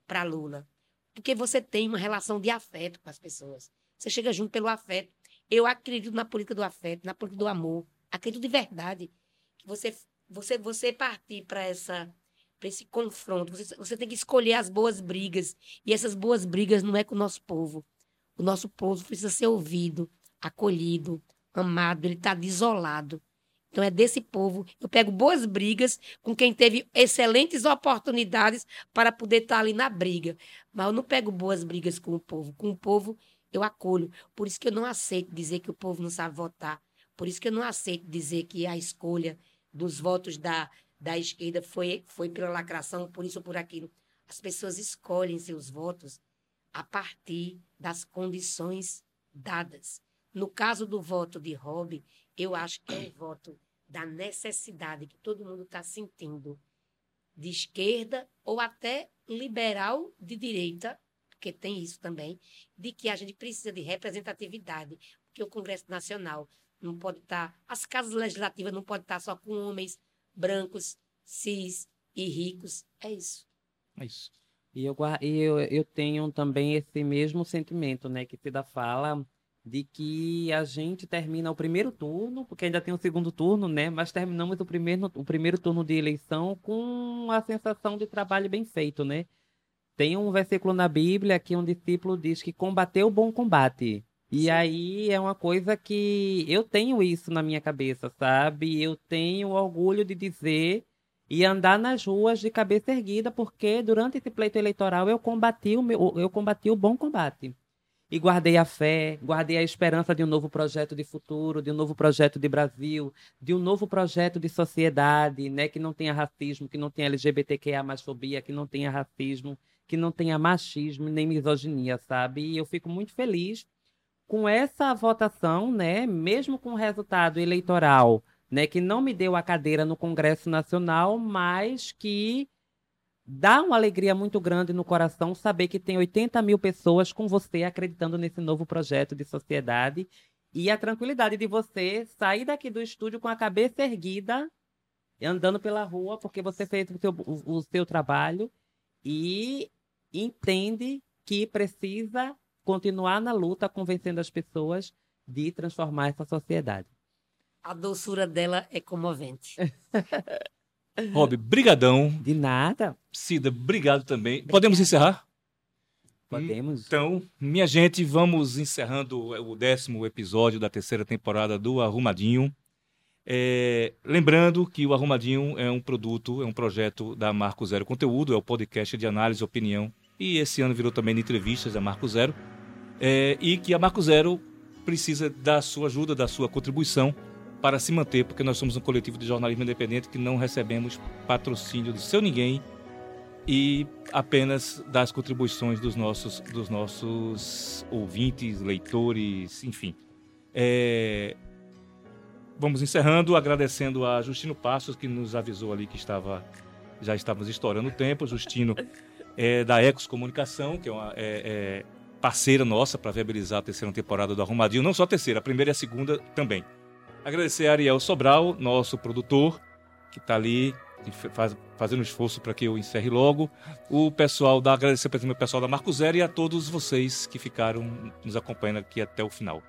para Lula. Porque você tem uma relação de afeto com as pessoas. Você chega junto pelo afeto. Eu acredito na política do afeto, na política do amor. Acredito de verdade. que Você, você, você partir para essa para esse confronto, você, você tem que escolher as boas brigas. E essas boas brigas não é com o nosso povo. O nosso povo precisa ser ouvido, acolhido, amado, ele está desolado. Então é desse povo. Eu pego boas brigas com quem teve excelentes oportunidades para poder estar ali na briga. Mas eu não pego boas brigas com o povo. Com o povo eu acolho. Por isso que eu não aceito dizer que o povo não sabe votar. Por isso que eu não aceito dizer que a escolha dos votos da, da esquerda foi, foi pela lacração, por isso ou por aquilo. As pessoas escolhem seus votos a partir das condições dadas. No caso do voto de Rob, eu acho que é um voto da necessidade que todo mundo está sentindo, de esquerda ou até liberal de direita, porque tem isso também, de que a gente precisa de representatividade, porque o Congresso Nacional não pode estar, as casas legislativas não podem estar só com homens brancos, cis e ricos. É isso. É isso. E eu, e eu, eu tenho também esse mesmo sentimento, né, que Cida fala, de que a gente termina o primeiro turno, porque ainda tem o segundo turno, né, mas terminamos o primeiro, o primeiro turno de eleição com a sensação de trabalho bem feito, né? Tem um versículo na Bíblia que um discípulo diz que combateu o bom combate. E Sim. aí é uma coisa que eu tenho isso na minha cabeça, sabe? Eu tenho orgulho de dizer e andar nas ruas de cabeça erguida, porque durante esse pleito eleitoral eu combati o, meu, eu combati o bom combate. E guardei a fé, guardei a esperança de um novo projeto de futuro, de um novo projeto de Brasil, de um novo projeto de sociedade, né, que não tenha racismo, que não tenha LGBTQIA mais fobia, que não tenha racismo, que não tenha machismo nem misoginia, sabe? E eu fico muito feliz com essa votação, né, mesmo com o resultado eleitoral né, que não me deu a cadeira no Congresso Nacional, mas que dá uma alegria muito grande no coração saber que tem 80 mil pessoas com você acreditando nesse novo projeto de sociedade e a tranquilidade de você sair daqui do estúdio com a cabeça erguida, andando pela rua, porque você fez o seu, o, o seu trabalho e entende que precisa continuar na luta convencendo as pessoas de transformar essa sociedade. A doçura dela é comovente. Rob, brigadão. De nada. Cida, obrigado também. Podemos encerrar? Podemos. Então, minha gente, vamos encerrando o décimo episódio da terceira temporada do Arrumadinho. É, lembrando que o Arrumadinho é um produto, é um projeto da Marco Zero Conteúdo, é o podcast de análise e opinião. E esse ano virou também de entrevistas da Marco Zero. É, e que a Marco Zero precisa da sua ajuda, da sua contribuição para se manter, porque nós somos um coletivo de jornalismo independente que não recebemos patrocínio de seu ninguém e apenas das contribuições dos nossos, dos nossos ouvintes, leitores, enfim. É... Vamos encerrando, agradecendo a Justino Passos, que nos avisou ali que estava já estávamos estourando o tempo. Justino é da Ecos Comunicação, que é, uma, é, é parceira nossa para viabilizar a terceira temporada do Arrumadinho, não só a terceira, a primeira e a segunda também. Agradecer a Ariel Sobral, nosso produtor, que está ali faz, fazendo esforço para que eu encerre logo. O pessoal da agradecer o pessoal da Marco Zero e a todos vocês que ficaram nos acompanhando aqui até o final.